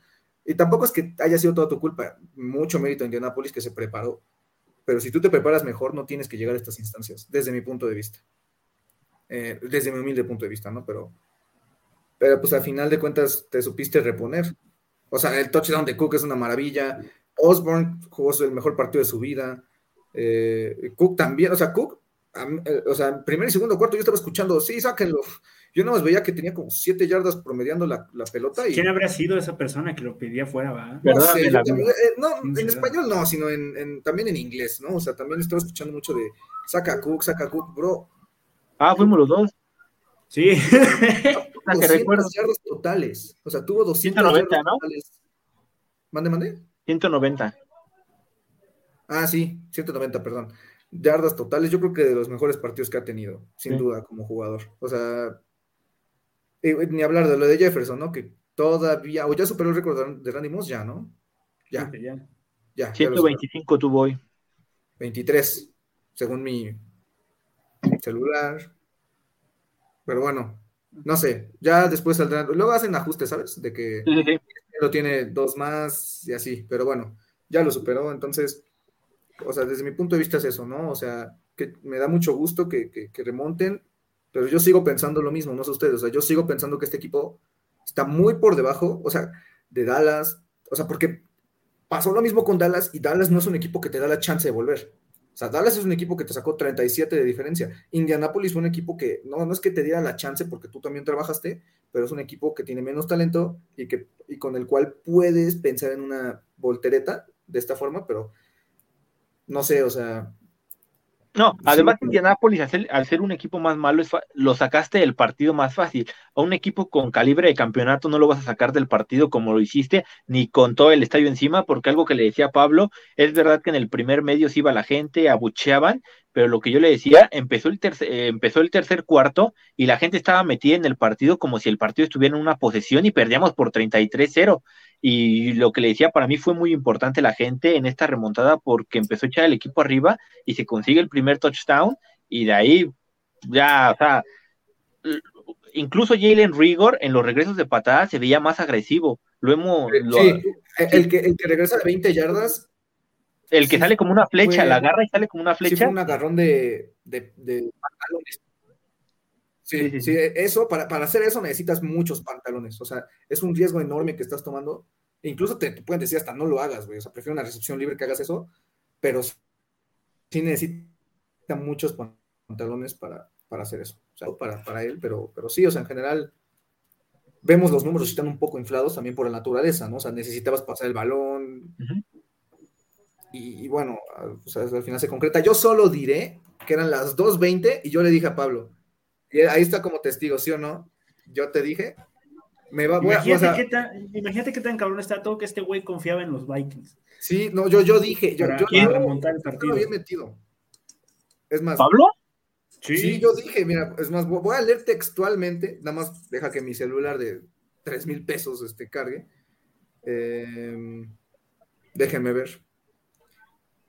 y tampoco es que haya sido toda tu culpa, mucho mérito a Indianapolis que se preparó, pero si tú te preparas mejor, no tienes que llegar a estas instancias, desde mi punto de vista. Eh, desde mi humilde punto de vista, ¿no? Pero, pero pues al final de cuentas te supiste reponer. O sea, el touchdown de Cook es una maravilla. Osborne jugó el mejor partido de su vida. Eh, Cook también, o sea, Cook, eh, o sea, primer y segundo cuarto yo estaba escuchando, sí, sáquenlo. Yo no más veía que tenía como siete yardas promediando la, pelota. Y... ¿Quién habría sido esa persona que lo pedía fuera, va? No, en español no, sino en, también en inglés, ¿no? O sea, también estaba escuchando mucho de saca Cook, saca Cook, bro. Ah, fuimos los dos. Sí. 200 yardas totales. O sea, tuvo 200 190, yardas ¿no? totales. Mande, mande. 190. Ah, sí, 190, perdón. Yardas totales, yo creo que de los mejores partidos que ha tenido, sin duda, como jugador. O sea, ni hablar de lo de Jefferson, ¿no? Que todavía, o ya superó el récord de Randy Moss, ya, ¿no? Ya. ya. ya 125 tuvo hoy. 23, según mi celular. Pero bueno, no sé, ya después saldrán, luego hacen ajustes, ¿sabes? De que lo tiene dos más y así, pero bueno, ya lo superó, entonces, o sea, desde mi punto de vista es eso, ¿no? O sea, que me da mucho gusto que, que remonten, pero yo sigo pensando lo mismo, no sé ustedes, o sea, yo sigo pensando que este equipo está muy por debajo, o sea, de Dallas, o sea, porque pasó lo mismo con Dallas y Dallas no es un equipo que te da la chance de volver. Sea, Dallas es un equipo que te sacó 37 de diferencia. Indianapolis fue un equipo que no, no es que te diera la chance porque tú también trabajaste, pero es un equipo que tiene menos talento y, que, y con el cual puedes pensar en una voltereta de esta forma, pero no sé, o sea, no, además Indianapolis, al ser, un equipo más malo, lo sacaste del partido más fácil. A un equipo con calibre de campeonato no lo vas a sacar del partido como lo hiciste, ni con todo el estadio encima, porque algo que le decía Pablo, es verdad que en el primer medio se iba la gente, abucheaban, pero lo que yo le decía, empezó el, tercer, eh, empezó el tercer cuarto y la gente estaba metida en el partido como si el partido estuviera en una posesión y perdíamos por 33-0. Y lo que le decía, para mí fue muy importante la gente en esta remontada porque empezó a echar el equipo arriba y se consigue el primer touchdown y de ahí ya, o sea, incluso Jalen Rigor en los regresos de patada se veía más agresivo. Lo hemos... Sí, el, que, el que regresa de 20 yardas el que sale como una flecha, la agarra y sale como una flecha. Sí, fue un agarrón de, de, pantalones. Sí, sí, eso, para, para, hacer eso necesitas muchos pantalones. O sea, es un riesgo enorme que estás tomando. E incluso te, pueden decir hasta no lo hagas, güey. O sea, prefiero una recepción libre que hagas eso, pero sí necesita muchos pantalones para, para hacer eso. O sea, para, para él, pero, pero sí, o sea, en general vemos los números están un poco inflados también por la naturaleza, ¿no? O sea, necesitabas pasar el balón, y, bueno, al final se concreta. Yo solo diré que eran las 2.20 y yo le dije a Pablo, y ahí está como testigo, ¿sí o no? Yo te dije, me va, imagínate, a, qué tan, imagínate qué tan cabrón está todo que este güey confiaba en los Vikings. Sí, no, yo, yo dije, yo, yo, remontar el partido. lo había metido. Es más, ¿Pablo? Sí. sí. yo dije, mira, es más, voy a leer textualmente, nada más deja que mi celular de 3 mil pesos este, cargue. Eh, déjenme ver.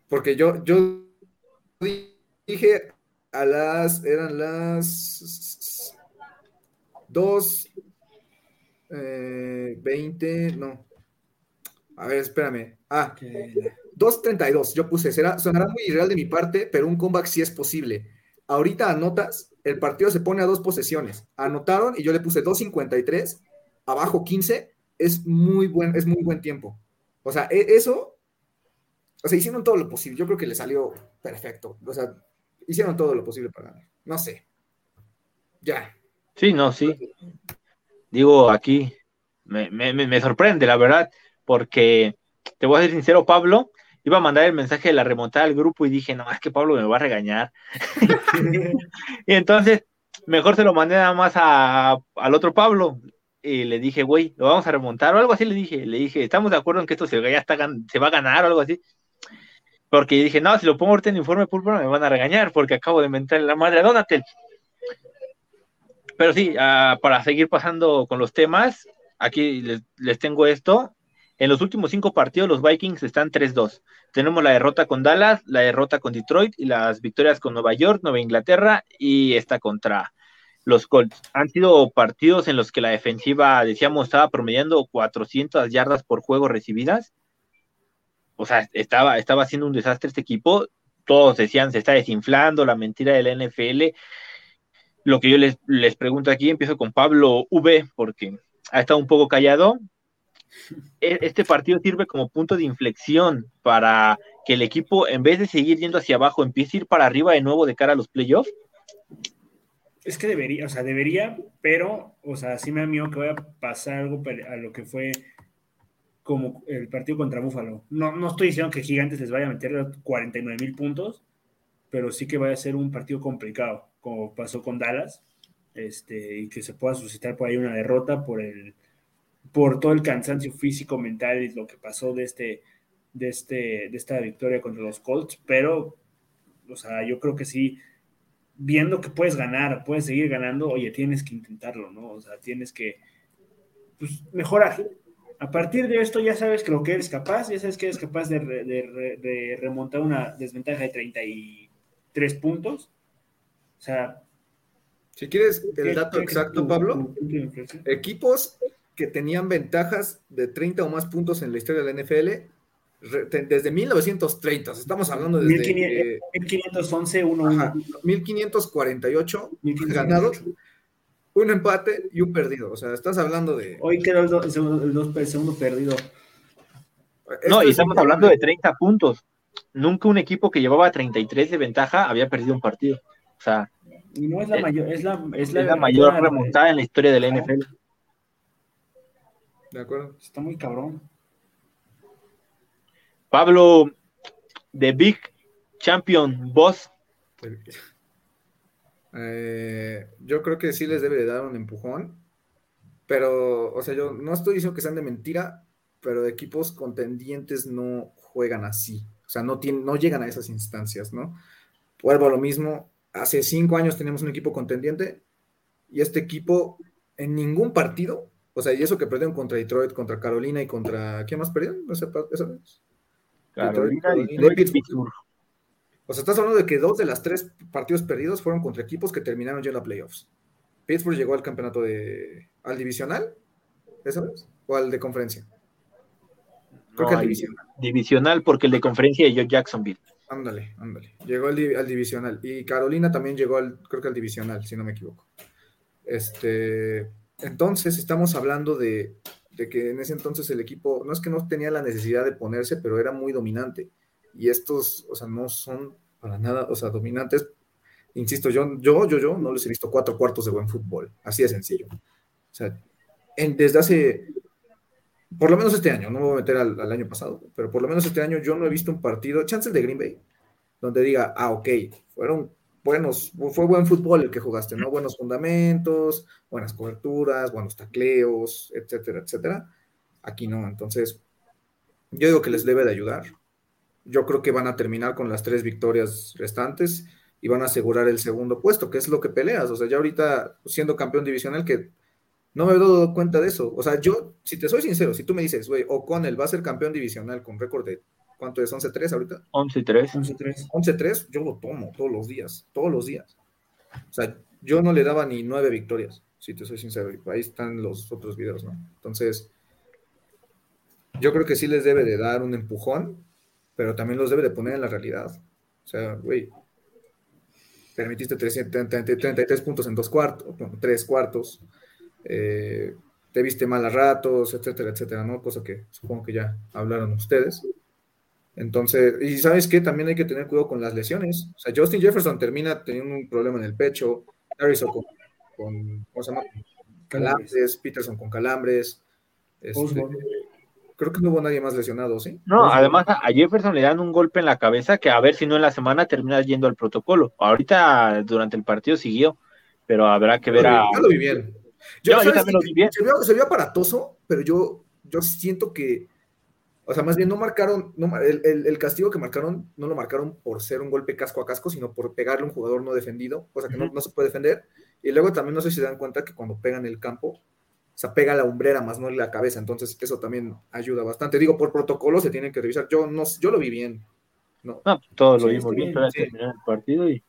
Porque yo, yo dije a las, eran las 2, 20, eh, no. A ver, espérame. Ah, 2.32, yo puse, será, sonará muy irreal de mi parte, pero un comeback sí es posible. Ahorita anotas, el partido se pone a dos posesiones. Anotaron y yo le puse 2.53, abajo 15, es muy buen, es muy buen tiempo. O sea, e, eso, o sea, hicieron todo lo posible. Yo creo que le salió perfecto. O sea, hicieron todo lo posible para ganar. No sé. Ya. Sí, no, sí. Digo, aquí me, me, me sorprende, la verdad, porque te voy a ser sincero, Pablo, iba a mandar el mensaje de la remontada al grupo y dije, no, es que Pablo me va a regañar. y entonces, mejor se lo mandé nada más a, al otro Pablo. Y le dije, güey, lo vamos a remontar o algo así. Le dije, le dije, estamos de acuerdo en que esto se, ya está, se va a ganar o algo así. Porque dije, no, si lo pongo ahorita en informe púrpura me van a regañar porque acabo de mentar la madre a Donatel. Pero sí, uh, para seguir pasando con los temas, aquí les, les tengo esto. En los últimos cinco partidos, los Vikings están 3-2. Tenemos la derrota con Dallas, la derrota con Detroit y las victorias con Nueva York, Nueva Inglaterra y esta contra los Colts. Han sido partidos en los que la defensiva, decíamos, estaba promediando 400 yardas por juego recibidas. O sea, estaba, estaba haciendo un desastre este equipo. Todos decían, se está desinflando la mentira de la NFL. Lo que yo les, les pregunto aquí, empiezo con Pablo V, porque ha estado un poco callado. E, este partido sirve como punto de inflexión para que el equipo, en vez de seguir yendo hacia abajo, empiece a ir para arriba de nuevo de cara a los playoffs? Es que debería, o sea, debería, pero, o sea, sí me da miedo que vaya a pasar algo a lo que fue como el partido contra Búfalo. No, no estoy diciendo que Gigantes les vaya a meter 49 mil puntos, pero sí que vaya a ser un partido complicado, como pasó con Dallas, este, y que se pueda suscitar por ahí una derrota por el por todo el cansancio físico, mental y lo que pasó de, este, de, este, de esta victoria contra los Colts, pero, o sea, yo creo que sí, viendo que puedes ganar, puedes seguir ganando, oye, tienes que intentarlo, ¿no? O sea, tienes que pues, mejorar. A partir de esto ya sabes que lo que eres capaz, ya sabes que eres capaz de, de, de remontar una desventaja de 33 puntos. O sea... Si quieres el dato exacto, Pablo, equipos que tenían ventajas de 30 o más puntos en la historia de la NFL desde 1930. Estamos hablando de 1511, 1 1548 ganados, un empate y un perdido. O sea, estás hablando de. Hoy quedó el, el, segundo, el segundo perdido. No, y estamos hablando de 30 puntos. Nunca un equipo que llevaba 33 de ventaja había perdido un partido. O sea. Y no es la mayor, es la, es la, mayor remontada en la historia de la NFL. De acuerdo. Está muy cabrón. Pablo, The Big Champion Boss. Eh, yo creo que sí les debe de dar un empujón. Pero, o sea, yo no estoy diciendo que sean de mentira, pero equipos contendientes no juegan así. O sea, no, tienen, no llegan a esas instancias, ¿no? Vuelvo a lo mismo. Hace cinco años teníamos un equipo contendiente y este equipo en ningún partido o sea, y eso que perdieron contra Detroit, contra Carolina y contra. ¿Quién más perdieron? No sé, Carolina, Detroit, Detroit, Pittsburgh. O sea, estás hablando de que dos de las tres partidos perdidos fueron contra equipos que terminaron ya en la playoffs. Pittsburgh llegó al campeonato de. al divisional, ¿esa vez? ¿O al de conferencia? Creo que al divisional. Divisional, porque el de conferencia llegó Jacksonville. Ándale, ándale. Llegó al, al, divisional. Y Carolina también llegó al, creo que al divisional, si no me equivoco. Este. Entonces estamos hablando de, que en ese entonces el equipo, no es que no tenía la necesidad de ponerse, pero era muy dominante. Y estos, o sea, no son para nada, o sea, dominantes. Insisto, yo, yo, yo, yo no les he visto cuatro cuartos de buen fútbol, así de sencillo. O sea, desde hace, por lo menos este año, no me voy a meter al, al, año pasado, pero por lo menos este año yo no he visto un partido, chances de Green Bay, donde diga, ah, ok, fueron buenos, fue buen fútbol el que jugaste, ¿no? Buenos fundamentos, buenas coberturas, buenos tacleos, etcétera, etcétera. Aquí no, entonces yo digo que les debe de ayudar. Yo creo que van a terminar con las tres victorias restantes y van a asegurar el segundo puesto, que es lo que peleas. O sea, ya ahorita siendo campeón divisional, que no me he dado cuenta de eso. O sea, yo, si te soy sincero, si tú me dices, güey, O'Connell va a ser campeón divisional con récord de ¿Cuánto es? ¿11-3 ahorita? 11-3. 11-3. 11-3, yo lo tomo todos los días, todos los días. O sea, yo no le daba ni nueve victorias, si te soy sincero. Ahí están los otros videos, ¿no? Entonces, yo creo que sí les debe de dar un empujón, pero también los debe de poner en la realidad. O sea, güey, permitiste 33 puntos en dos cuartos, tres cuartos, eh, te viste mal a ratos, etcétera, etcétera, ¿no? Cosa que supongo que ya hablaron ustedes. Entonces, y sabes que también hay que tener cuidado con las lesiones. O sea, Justin Jefferson termina teniendo un problema en el pecho, Harrison con, con ¿cómo se llama? Calambres, Peterson con calambres. Este, creo que no hubo nadie más lesionado, ¿sí? No, además a Jefferson le dan un golpe en la cabeza que a ver si no en la semana termina yendo al protocolo. Ahorita durante el partido siguió, pero habrá que ver a. Yo lo vi bien. Yo, también lo vi bien. Se vio, se vio aparatoso, pero yo, yo siento que o sea, más bien no marcaron, no, el, castigo que marcaron no lo marcaron por ser un golpe casco a casco, sino por pegarle a un jugador no defendido, cosa que no, se puede defender. Y luego también no sé si se dan cuenta que cuando pegan el campo, o sea, pega la umbrera más no la cabeza, entonces eso también ayuda bastante. Digo, por protocolo se tiene que revisar. Yo no, yo lo vi bien. No, no todos lo vimos bien, para terminar el partido y...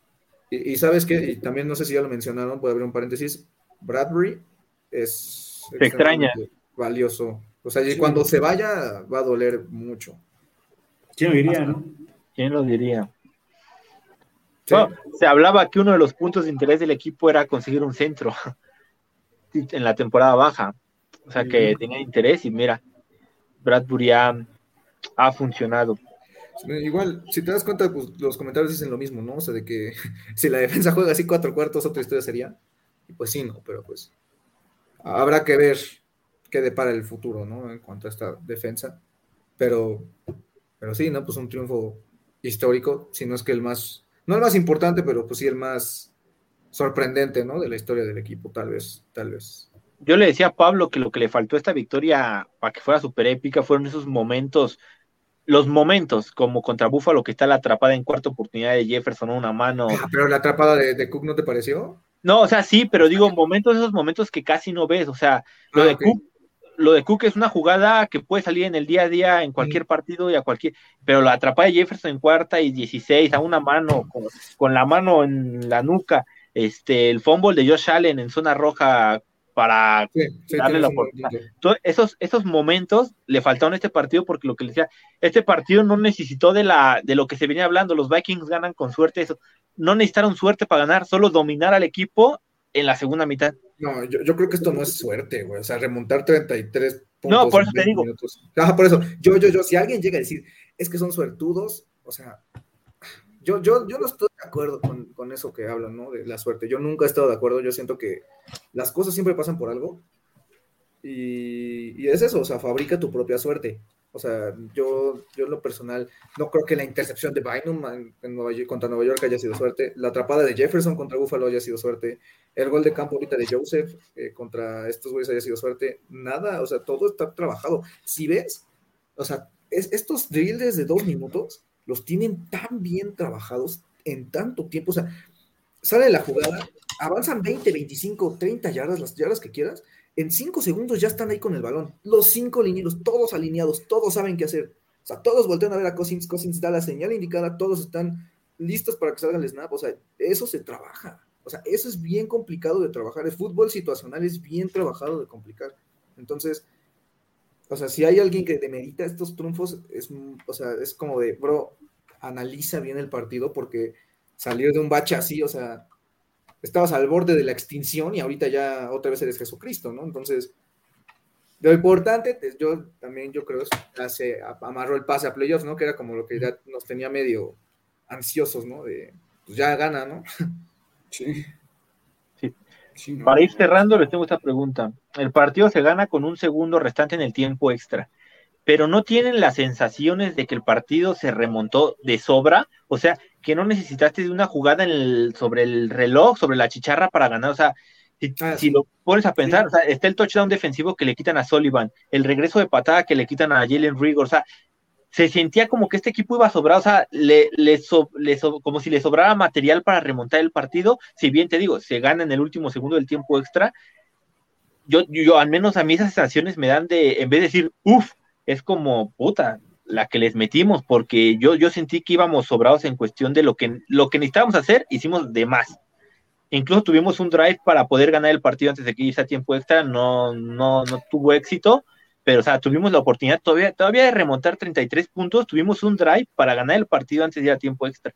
y... sabes que, y también no sé si ya lo mencionaron, puede abrir un paréntesis, Bradbury es... extraña. Valioso o sea, cuando se vaya va a doler mucho. ¿Quién lo diría, no? ¿Quién lo diría? se hablaba que uno de los puntos de interés del equipo era conseguir un centro en la temporada baja. O sea, que tenía interés y mira, Bradbury ha, funcionado. Igual, si te das cuenta, pues los comentarios dicen lo mismo, ¿no? O sea, de que si la defensa juega así cuatro cuartos, otra historia sería. Y pues sí, no, pero pues habrá que ver quede para el futuro, ¿no? En cuanto a esta defensa. Pero, pero sí, ¿no? Pues un triunfo histórico, si no es que el más, no el más importante, pero pues sí el más sorprendente, ¿no? De la historia del equipo, tal vez, tal vez. Yo le decía a Pablo que lo que le faltó a esta victoria para que fuera súper épica fueron esos momentos, los momentos, como contra Búfalo, que está la atrapada en cuarta oportunidad de Jefferson, una mano. Ah, pero la atrapada de, Cook no te pareció? No, o sea, sí, pero digo, momentos, esos momentos que casi no ves, o sea, lo ah, de Cook lo de Cook es una jugada que puede salir en el día a día en cualquier partido y a cualquier, pero la atrapada de Jefferson en cuarta y 16 a una mano, con, la mano en la nuca, este, el fumble de Josh Allen en zona roja para darle la oportunidad. esos, esos momentos le faltaron a este partido porque lo que le decía, este partido no necesitó de la de lo que se venía hablando, los Vikings ganan con suerte, eso, no necesitaron suerte para ganar, solo dominar al equipo en la segunda mitad. No, yo, yo creo que esto no es suerte, güey. O sea, remontar 33 puntos. No, por eso te digo. Ajá, por eso. Yo, yo, yo, si alguien llega a decir, es que son suertudos, o sea, yo, yo, yo no estoy de acuerdo con, con, eso que hablan, ¿no? De la suerte. Yo nunca he estado de acuerdo. Yo siento que las cosas siempre pasan por algo. Y, y es eso, o sea, fabrica tu propia suerte. O sea, yo, yo en lo personal no creo que la intercepción de Bynum en contra Nueva York haya sido suerte. La atrapada de Jefferson contra Buffalo haya sido suerte. El gol de campo ahorita de Joseph eh, contra estos güeyes haya sido suerte. Nada, o sea, todo está trabajado. Si ves, o sea, estos drills de dos minutos los tienen tan bien trabajados en tanto tiempo. O sea, sale la jugada, avanzan 20, 25, 30 yardas, las yardas que quieras, en cinco segundos ya están ahí con el balón. Los cinco linieros, todos alineados, todos saben qué hacer. O sea, todos voltean a ver a Cousins, Cousins da la señal indicada, todos están listos para que salga el snap. O sea, eso se trabaja. O sea, eso es bien complicado de trabajar. El fútbol situacional es bien trabajado de complicar. Entonces, o sea, si hay alguien que demerita estos triunfos, es, o sea, es como de, bro, analiza bien el partido porque salir de un bache así, o sea, estabas al borde de la extinción y ahorita ya otra vez eres Jesucristo, ¿no? Entonces, lo importante, yo también yo creo, hace, amarró el pase a playoffs, ¿no? Que era como lo que ya nos tenía medio ansiosos, ¿no? De, pues ya gana, ¿no? Sí. sí. Para ir cerrando, les tengo esta pregunta. El partido se gana con un segundo restante en el tiempo extra, pero no tienen las sensaciones de que el partido se remontó de sobra, o sea, que no necesitaste de una jugada en el, sobre el reloj, sobre la chicharra para ganar. O sea, si, ah, lo pones a pensar, o sea, está el touchdown defensivo que le quitan a Sullivan, el regreso de patada que le quitan a Jalen Rigor, o sea, se sentía como que este equipo iba a sobrar, o sea, le, le, como si le sobrara material para remontar el partido, si bien te digo, se gana en el último segundo del tiempo extra, yo, yo al menos a mí esas sensaciones me dan de, en vez de decir, uff, es como, puta, la que les metimos, porque yo, yo sentí que íbamos sobrados en cuestión de lo que, lo que necesitábamos hacer, hicimos de más. incluso tuvimos un drive para poder ganar el partido antes de que hiciera tiempo extra, no, no, no tuvo éxito, pero o sea, tuvimos la oportunidad todavía, todavía de remontar 33 puntos, tuvimos un drive para ganar el partido antes de ir a tiempo extra.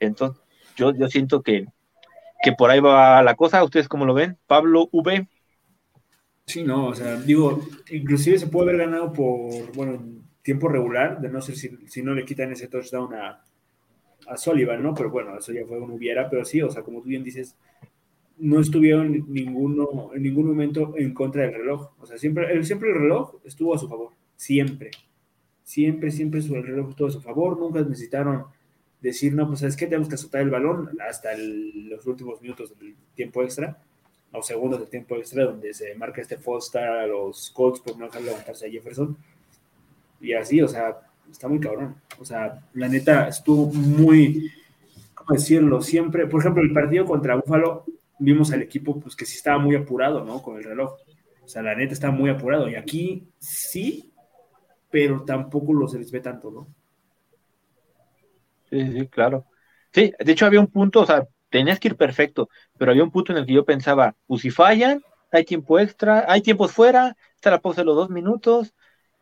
Entonces, yo, yo siento que, que por ahí va la cosa, ¿ustedes cómo lo ven? Pablo V. Sí, no, o sea, digo, inclusive se puede haber ganado por, bueno, tiempo regular, de no ser si, no le quitan ese touchdown a, a Sullivan, ¿no? Pero bueno, eso ya fue un hubiera, pero sí, o sea, como tú bien dices, no estuvieron ninguno, en ningún momento en contra del reloj. O sea, siempre, siempre el reloj estuvo a su favor, siempre. Siempre, siempre el reloj estuvo a su favor, nunca necesitaron decir, no, pues es que tenemos que soltar el balón hasta los últimos minutos del tiempo extra, o segundos del tiempo extra, donde se marca este Foster a los Colts por no dejar levantarse a Jefferson. Y así, o sea, está muy cabrón. O sea, la neta estuvo muy, ¿cómo decirlo? Siempre, por ejemplo, el partido contra Búfalo, vimos al equipo pues que sí estaba muy apurado, ¿no? Con el reloj. O sea, la neta estaba muy apurado. Y aquí sí, pero tampoco lo se les ve tanto, ¿no? Sí, sí, claro. Sí, de hecho había un punto, o sea, tenías que ir perfecto, pero había un punto en el que yo pensaba, pues si fallan, hay tiempo extra, hay tiempos fuera, está la pausa de los dos minutos,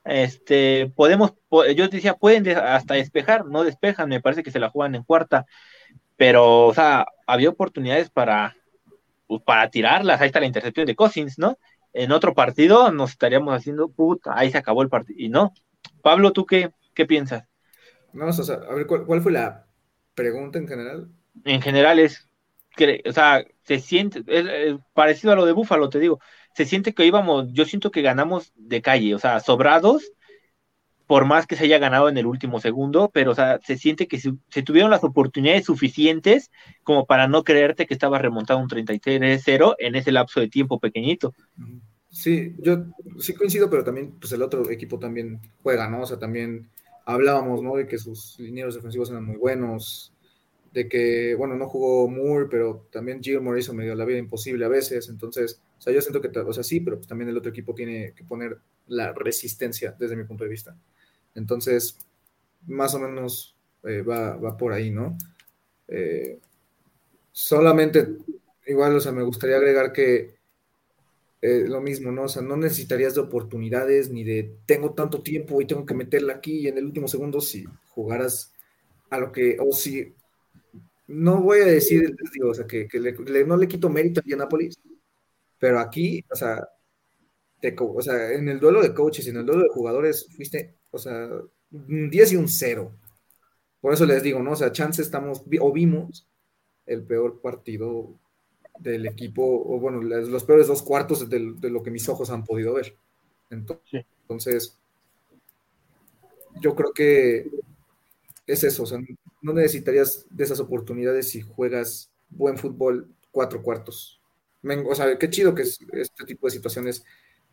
este, podemos, yo decía, pueden hasta despejar, no despejan, me parece que se la juegan en cuarta, pero, o sea, había oportunidades para, pues, para tirarlas, ahí está la intercepción de Cousins, ¿no? En otro partido nos estaríamos haciendo, puta, ahí se acabó el partido, y no. Pablo, ¿tú qué, qué piensas? Sea, a ver, ¿cuál, fue la pregunta en general? En general es, o sea, se siente, es, parecido a lo de Búfalo, te digo, se siente que íbamos, yo siento que ganamos de calle, o sea, sobrados, por más que se haya ganado en el último segundo, pero o sea, se siente que se, tuvieron las oportunidades suficientes como para no creerte que estaba remontado un 33-0 en ese lapso de tiempo pequeñito. Sí, yo sí coincido, pero también pues el otro equipo también juega, ¿no? O sea, también hablábamos, ¿no? De que sus linieros defensivos eran muy buenos, de que, bueno, no jugó Moore, pero también Gilmore hizo medio la vida imposible a veces, entonces, o sea, yo siento que, o sea, sí, pero pues también el otro equipo tiene que poner la resistencia desde mi punto de vista. Entonces, más o menos eh, va, va, por ahí, ¿no? Eh, solamente, igual, o sea, me gustaría agregar que eh, lo mismo, ¿no? O sea, no necesitarías de oportunidades ni de tengo tanto tiempo y tengo que meterla aquí y en el último segundo si jugaras a lo que, o si no voy a decir, digo, o sea, que, no le quito mérito a Indianapolis, pero aquí, o sea, o sea, en el duelo de coaches y en el duelo de jugadores, fuiste, o sea, un 10 y un 0. Por eso les digo, ¿no? O sea, chance estamos, o vimos el peor partido del equipo, o bueno, los peores dos cuartos de, de lo que mis ojos han podido ver. Entonces, entonces, yo creo que es eso, o sea, no necesitarías de esas oportunidades si juegas buen fútbol cuatro cuartos. O sea, qué chido que este tipo de situaciones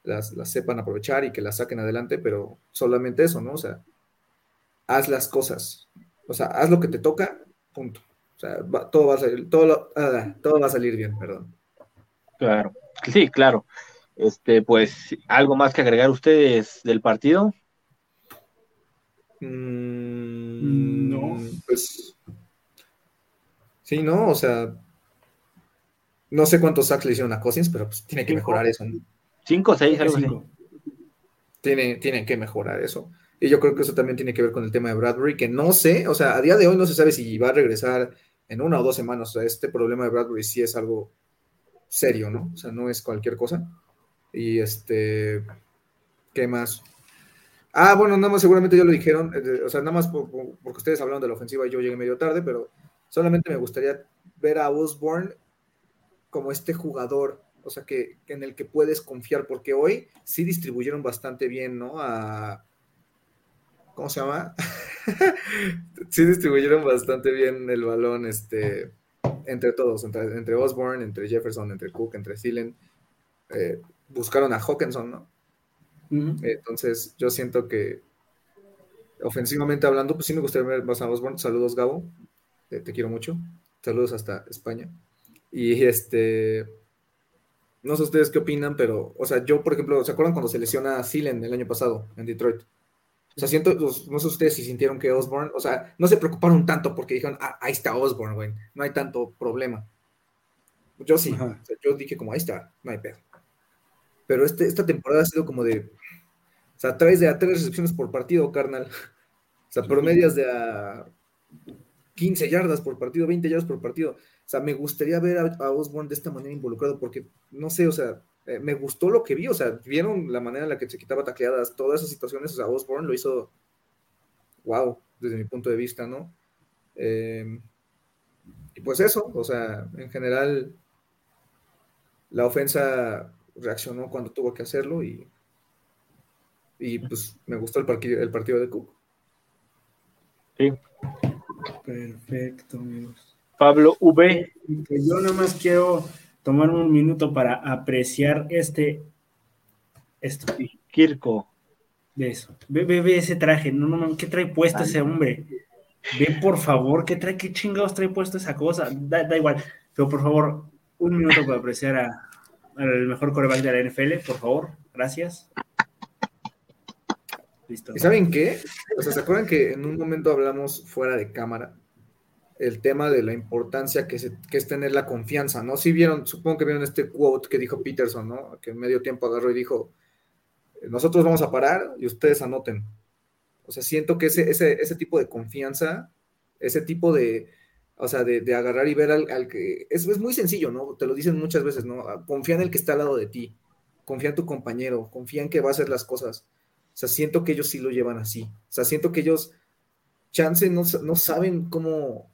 las, sepan aprovechar y que las saquen adelante, pero solamente eso, ¿no? O sea, haz las cosas. O sea, haz lo que te toca, punto. O sea, todo, va a salir, todo, ah, todo va a salir bien, perdón. Claro, sí, claro. Este, pues, ¿algo más que agregar ustedes del partido? Mm, no. Pues. Sí, no, o sea. No sé cuántos sacks le hicieron a Cousins, pero pues tiene que mejorar eso. Cinco o seis, algo así. Tiene, tienen que mejorar eso. Y yo creo que eso también tiene que ver con el tema de Bradbury, que no sé, o sea, a día de hoy no se sabe si va a regresar en una o dos semanas. O sea, este problema de Bradbury sí es algo serio, ¿no? O sea, no es cualquier cosa. Y este, ¿qué más? Ah, bueno, nada más seguramente ya lo dijeron, eh, o sea, nada más porque ustedes hablaron de la ofensiva y yo llegué medio tarde, pero solamente me gustaría ver a Osborne como este jugador, o sea, que, en el que puedes confiar, porque hoy sí distribuyeron bastante bien, ¿no? ¿cómo se llama? sí distribuyeron bastante bien el balón, este, entre todos, entre, Osborne, entre Jefferson, entre Cook, entre Thielen. Eh, buscaron a Hawkinson, ¿no? Entonces, yo siento que ofensivamente hablando, pues sí me gustaría ver más a Osborne. Saludos, Gabo. te quiero mucho. Saludos hasta España. Y este. No sé ustedes qué opinan, pero, o sea, yo, por ejemplo, ¿se acuerdan cuando se lesiona a Thielen el año pasado en Detroit? O sea, siento, pues, no sé ustedes si sintieron que Osborne, o sea, no se preocuparon tanto porque dijeron, ah, ahí está Osborne, güey, no hay tanto problema. Yo sí, yo dije como, ahí está, no hay pedo. Pero este, esta temporada ha sido como de, o sea, traes de a tres recepciones por partido, carnal. O sea, promedias de a 15 yardas por partido, 20 yardas por partido. O sea, me gustaría ver a, Osborne de esta manera involucrado porque, no sé, o sea, eh, me gustó lo que vi, o sea, vieron la manera en la que se quitaba tacleadas, todas esas situaciones, o sea, Osborne lo hizo, wow, desde mi punto de vista, ¿no? Eh, y pues eso, o sea, en general, la ofensa reaccionó cuando tuvo que hacerlo y, y pues me gustó el, partido, el partido de Cook. Sí. Perfecto, amigos. Pablo V. Yo nada más quiero tomar un minuto para apreciar este. Esto. Kirko. De eso. Ve, ve, ese traje. No, no, no. ¿Qué trae puesto ese hombre? Ve, por favor, ¿qué trae? ¿Qué chingados trae puesto esa cosa? Da, da igual. Pero por favor, un minuto para apreciar a, al mejor coreback de la NFL, por favor. Gracias. Listo. ¿Y saben qué? O sea, ¿se acuerdan que en un momento hablamos fuera de cámara el tema de la importancia que, es tener la confianza, ¿no? Si vieron, supongo que vieron este quote que dijo Peterson, ¿no? Que en medio tiempo agarró y dijo, nosotros vamos a parar y ustedes anoten. O sea, siento que ese, ese, ese tipo de confianza, ese tipo de, o sea, de, agarrar y ver al, que, es, es, muy sencillo, ¿no? Te lo dicen muchas veces, ¿no? Confía en el que está al lado de ti, confía en tu compañero, confía en que va a hacer las cosas. O sea, siento que ellos sí lo llevan así. O sea, siento que ellos, chance, no, no saben cómo,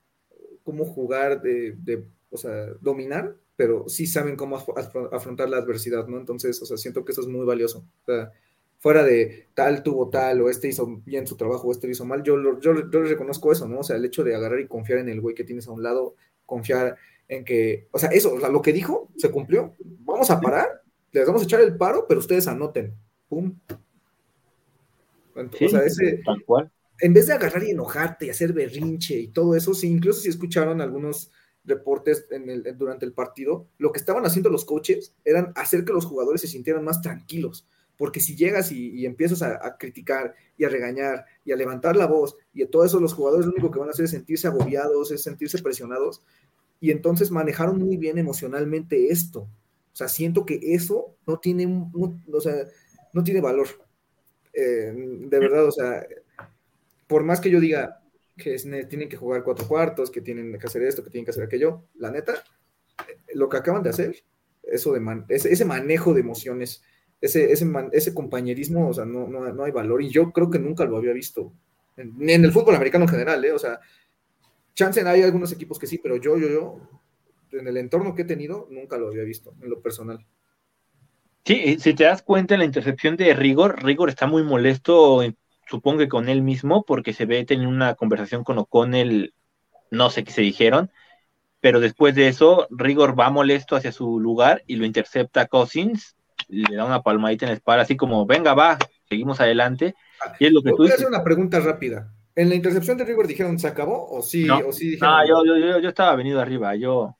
cómo jugar, de, o sea, dominar, pero sí saben cómo afrontar la adversidad, ¿no? Entonces, o sea, siento que eso es muy valioso. O sea, fuera de tal tuvo tal, o este hizo bien su trabajo, o este lo hizo mal, yo, yo, yo reconozco eso, ¿no? O sea, el hecho de agarrar y confiar en el güey que tienes a un lado, confiar en que, o sea, eso, o sea, lo que dijo se cumplió. Vamos a parar, les vamos a echar el paro, pero ustedes anoten. Pum. o sea, ese, tal cual en vez de agarrar y enojarte y hacer berrinche y todo eso, sí, incluso si escucharon algunos reportes durante el partido, lo que estaban haciendo los coaches eran hacer que los jugadores se sintieran más tranquilos, porque si llegas y, empiezas a, criticar y a regañar y a levantar la voz y a todo eso los jugadores lo único que van a hacer es sentirse agobiados, es sentirse presionados y entonces manejaron muy bien emocionalmente esto. O sea, siento que eso no tiene, o sea, no tiene valor. Eh, de verdad, o sea, por más que yo diga que tienen que jugar cuatro cuartos, que tienen que hacer esto, que tienen que hacer aquello, la neta, lo que acaban de hacer, eso de ese, manejo de emociones, ese, ese, compañerismo, o sea, no, no, hay valor. Y yo creo que nunca lo había visto, ni en el fútbol americano en general, ¿eh? O sea, chance hay algunos equipos que sí, pero yo, yo, yo, en el entorno que he tenido, nunca lo había visto, en lo personal. Sí, si te das cuenta en la intercepción de Rigor, Rigor está muy molesto supongo que con él mismo, porque se ve teniendo una conversación con O'Connell, no sé qué se dijeron, pero después de eso, Rigor va molesto hacia su lugar y lo intercepta Cousins, le da una palmadita en la espalda, así como, venga, va, seguimos adelante. Y es lo que Voy a hacer una pregunta rápida. ¿En la intercepción de Rigor dijeron se acabó o sí, no. o sí dijeron? No, yo, yo, yo, estaba venido arriba, yo.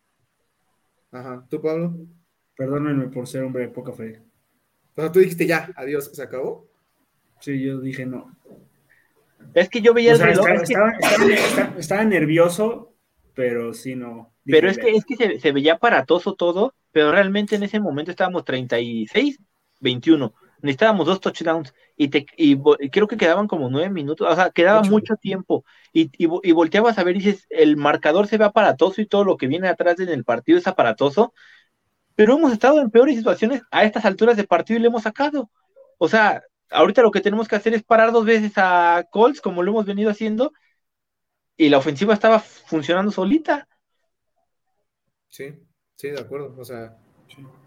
Ajá, ¿tú, Pablo? Perdónenme por ser hombre de poca fe. O sea, tú dijiste ya, adiós, ¿se acabó? Sí, yo dije no. Es que yo veía el reloj. Estaba, nervioso, pero sí no. Pero es que, es que se, veía aparatoso todo, pero realmente en ese momento estábamos 36, 21. Necesitábamos dos touchdowns y, te, y, creo que quedaban como nueve minutos, o sea, quedaba mucho tiempo. Y, y, volteabas a ver y dices, el marcador se ve aparatoso y todo lo que viene atrás en el partido es aparatoso, pero hemos estado en peores situaciones a estas alturas de partido y le hemos sacado. O sea, ahorita lo que tenemos que hacer es parar dos veces a Colts, como lo hemos venido haciendo, y la ofensiva estaba funcionando solita. Sí, sí, de acuerdo. O sea,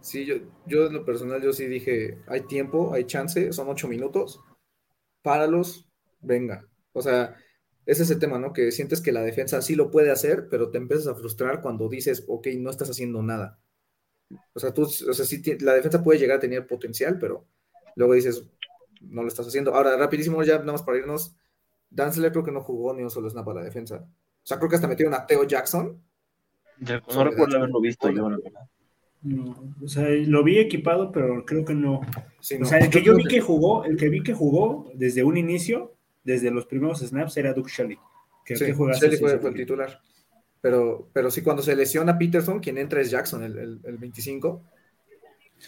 sí, yo, yo en lo personal, yo sí dije, hay tiempo, hay chance, son ocho minutos, páralos, venga. O sea, ese es el tema, ¿no? Que sientes que la defensa sí lo puede hacer, pero te empiezas a frustrar cuando dices, ok, no estás haciendo nada. O sea, tú, o sea, sí, la defensa puede llegar a tener potencial, pero luego dices, no lo estás haciendo. Ahora, rapidísimo, ya nada más para irnos. Danzler creo que no jugó ni un solo snap a la defensa. O sea, creo que hasta metieron a Theo Jackson. No recuerdo haberlo visto yo, No, o sea, lo vi equipado, pero creo que no. o sea, el que yo vi que... jugó, el que vi que jugó desde un inicio, desde los primeros snaps, era Duke Shelley. Que, sí, Shelley fue, el titular. Pero, pero sí, cuando se lesiona Peterson, quien entra es Jackson, el, el, 25.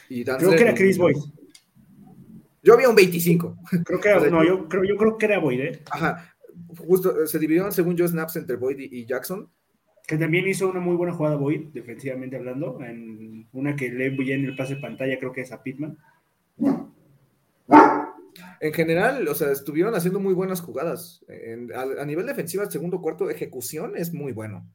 Y creo que era Chris Boyd. Yo había un 25. Creo que era, no, yo creo, yo creo que era Boyd, ¿eh? Ajá. Justo, se dividieron, según yo, snaps entre Boyd y, Jackson. Que también hizo una muy buena jugada Boyd, defensivamente hablando. En una que le bien el pase de pantalla, creo que es a Pittman. En general, o sea, estuvieron haciendo muy buenas jugadas. a, nivel defensivo, el segundo cuarto, ejecución es muy bueno.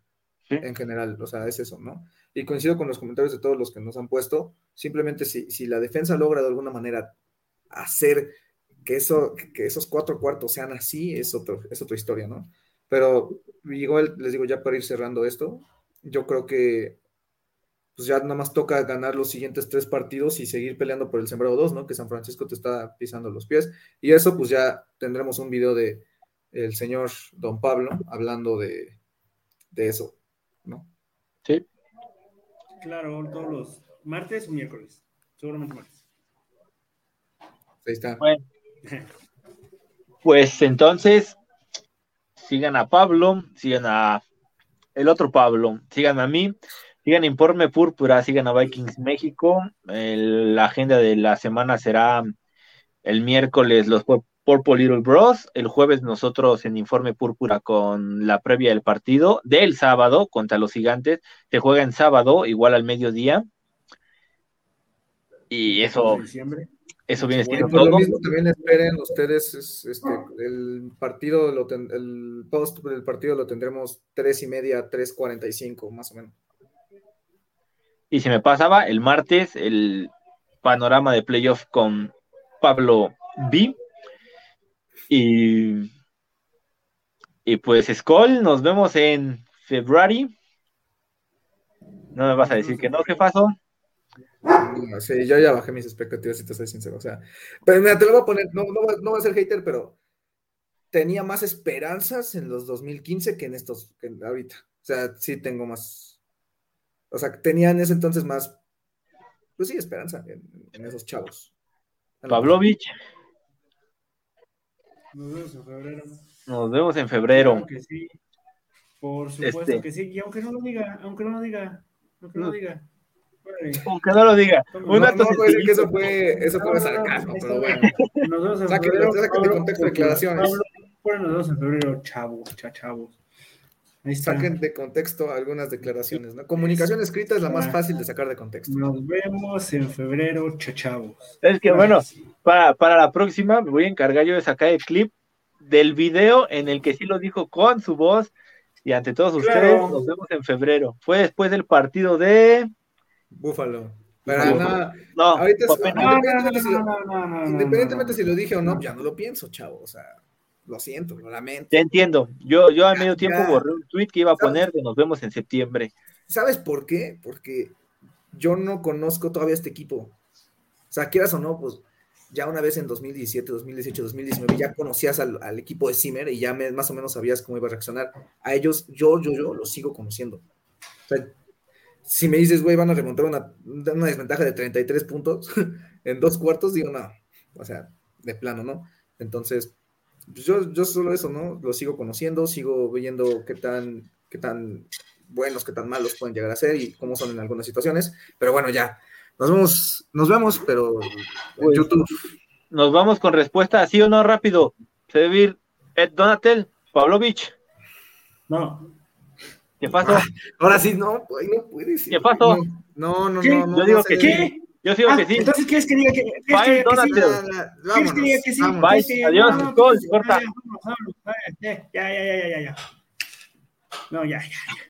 En general, o sea, es eso, ¿no? Y coincido con los comentarios de todos los que nos han puesto. Simplemente si, si la defensa logra de alguna manera hacer que, eso, que esos cuatro cuartos sean así, es, otro, es otra historia, ¿no? Pero igual les digo, ya para ir cerrando esto, yo creo que pues ya nada más toca ganar los siguientes tres partidos y seguir peleando por el sembrado 2, ¿no? Que San Francisco te está pisando los pies. Y eso, pues ya tendremos un video de el señor Don Pablo hablando de, eso, ¿no? Sí. Claro, todos los martes o miércoles. Seguramente martes. Ahí está. Bueno. Pues entonces, sigan a Pablo, sigan a el otro Pablo, sigan a mí. Sigan Informe Púrpura, sigan a Vikings México. la agenda de la semana será el miércoles los Purple Little Bros. El jueves nosotros en Informe Púrpura con la previa del partido del sábado contra los gigantes. Se juega en sábado, igual al mediodía. Y eso, eso viene siendo todo. Lo mismo también esperen ustedes este, el partido, el post del partido lo tendremos tres y media, tres cuarenta y cinco, más o menos. Y se me pasaba el martes el panorama de playoff con Pablo B. Y, y pues, Skoll, nos vemos en febrero. No me vas a decir que no, ¿qué pasó? Sí, yo ya bajé mis expectativas, si te soy sincero. O sea, pero mira, te lo voy a poner, no, no, no voy a ser hater, pero tenía más esperanzas en los 2015 que en estos, que ahorita. O sea, sí tengo más, o sea, tenía en ese entonces más, pues sí, esperanza en, esos chavos. Pavlovich. Nos vemos en febrero. Nos vemos en febrero. Claro que sí. Por supuesto este. que sí. Y aunque no lo diga, aunque no lo diga, aunque no lo diga. Aunque no lo diga. No, no, decir que eso fue, eso fue sarcasmo, pero bueno. Nos vemos en febrero. Sáquenle contexto de declaraciones. Bueno, nos vemos en febrero, chavos, chavos. Saquen de contexto algunas declaraciones, ¿no? Comunicación escrita es la más fácil de sacar de contexto. Nos vemos en febrero, chachavos. Es que bueno, para, para la próxima me voy a encargar yo de sacar el clip del video en el que sí lo dijo con su voz y ante todos ustedes nos vemos en febrero. Fue después del partido de Búfalo. Pero no, no, ahorita independientemente si lo dije o no, ya no lo pienso, chavo. O sea, lo siento, lo lamento. Te entiendo. Yo, yo a medio tiempo borré un tweet que iba a poner de nos vemos en septiembre. ¿Sabes por qué? Porque yo no conozco todavía este equipo. O sea, quieras o no, pues ya una vez en 2017, 2018, 2019 ya conocías al, equipo de Zimmer y ya más o menos sabías cómo iba a reaccionar. A ellos, yo, yo, yo los sigo conociendo. O sea, si me dices, güey, van a remontar una, una desventaja de 33 puntos en dos cuartos, digo, no. O sea, de plano, ¿no? Entonces, pues yo, yo solo eso, ¿no? Lo sigo conociendo, sigo viendo qué tan, qué tan buenos, qué tan malos pueden llegar a ser y cómo son en algunas situaciones. Pero bueno, ya. Nos vemos, nos vemos, pero en pues, YouTube. Nos vamos con respuesta, sí o no, rápido. Se debe ir Ed Donatel, Pavlovich. No. ¿Qué pasó? ahora sí, no, no puede ser. ¿Qué pasó? No, no, no, no. Yo digo que sí. Yo sigo que sí. Entonces, ¿quieres que diga que, ¿quieres que, que sí? ¿Quieres que diga que sí? Bye. Adiós, no, corta. Ya, ya, ya, ya, ya, ya. No, ya, ya.